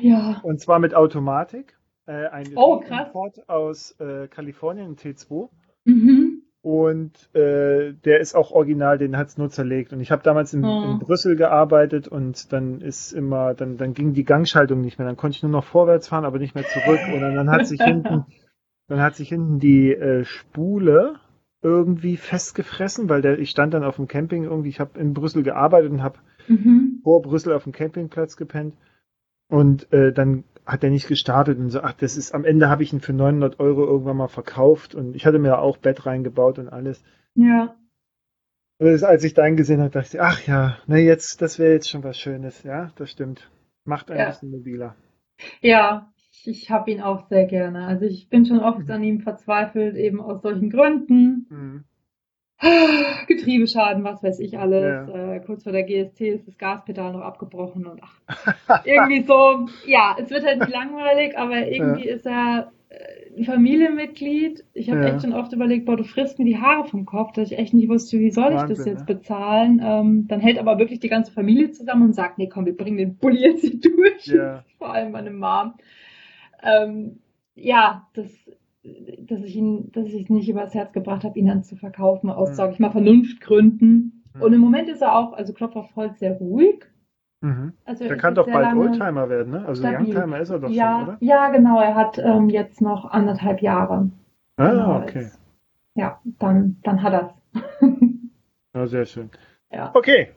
Ja. Und zwar mit Automatik. Äh, ein oh, krass. Import aus äh, Kalifornien, ein T2. Mhm. Und äh, der ist auch original, den hat's nur zerlegt. Und ich habe damals in, oh. in, Brüssel gearbeitet und dann ist immer, dann, dann ging die Gangschaltung nicht mehr. Dann konnte ich nur noch vorwärts fahren, aber nicht mehr zurück. Und dann, dann hat sich hinten, dann hat sich hinten die äh, Spule irgendwie festgefressen, weil der, ich stand dann auf dem Camping irgendwie, ich habe in Brüssel gearbeitet und habe mhm. vor Brüssel auf dem Campingplatz gepennt. Und äh, dann hat er nicht gestartet und so, ach, das ist, am Ende habe ich ihn für 900 Euro irgendwann mal verkauft und ich hatte mir auch Bett reingebaut und alles. Ja. Und das, als ich deinen gesehen habe, dachte ich, ach ja, na jetzt, das wäre jetzt schon was Schönes, ja, das stimmt. Macht ein ja. bisschen mobiler. Ja, ich, ich habe ihn auch sehr gerne. Also ich bin schon oft mhm. an ihm verzweifelt, eben aus solchen Gründen. Mhm. Getriebeschaden, was weiß ich alles. Ja. Äh, kurz vor der GST ist das Gaspedal noch abgebrochen und ach, irgendwie so, ja, es wird halt nicht langweilig, aber irgendwie ja. ist er äh, ein Familienmitglied. Ich habe ja. echt schon oft überlegt, boah, du frisst mir die Haare vom Kopf, dass ich echt nicht wusste, wie soll Wahnsinn, ich das jetzt bezahlen. Ähm, dann hält aber wirklich die ganze Familie zusammen und sagt, nee, komm, wir bringen den Bulli jetzt hier durch. Vor allem meine Mom. Ähm, ja, das dass ich ihn, dass ich es nicht übers Herz gebracht habe, ihn dann zu verkaufen, aus, mhm. sage ich mal, Vernunftgründen. Mhm. Und im Moment ist er auch, also Klopf auf Holz, sehr ruhig. Mhm. Also der kann doch bald Oldtimer werden, ne? Also stabil. Youngtimer ist er doch ja, schon, oder? Ja, genau. Er hat ähm, jetzt noch anderthalb Jahre. Ah, genau, okay. Jetzt. Ja, dann, dann hat er es. ja, sehr schön. Ja. Okay,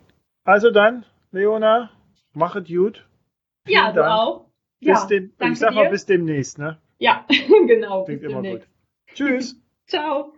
also dann, Leona, mach es gut. Vielen ja, du Dank. auch. Bis ja, dem, ich sag mal bis demnächst, ne? Ja, genau. Klingt immer gut. Tschüss. Ciao.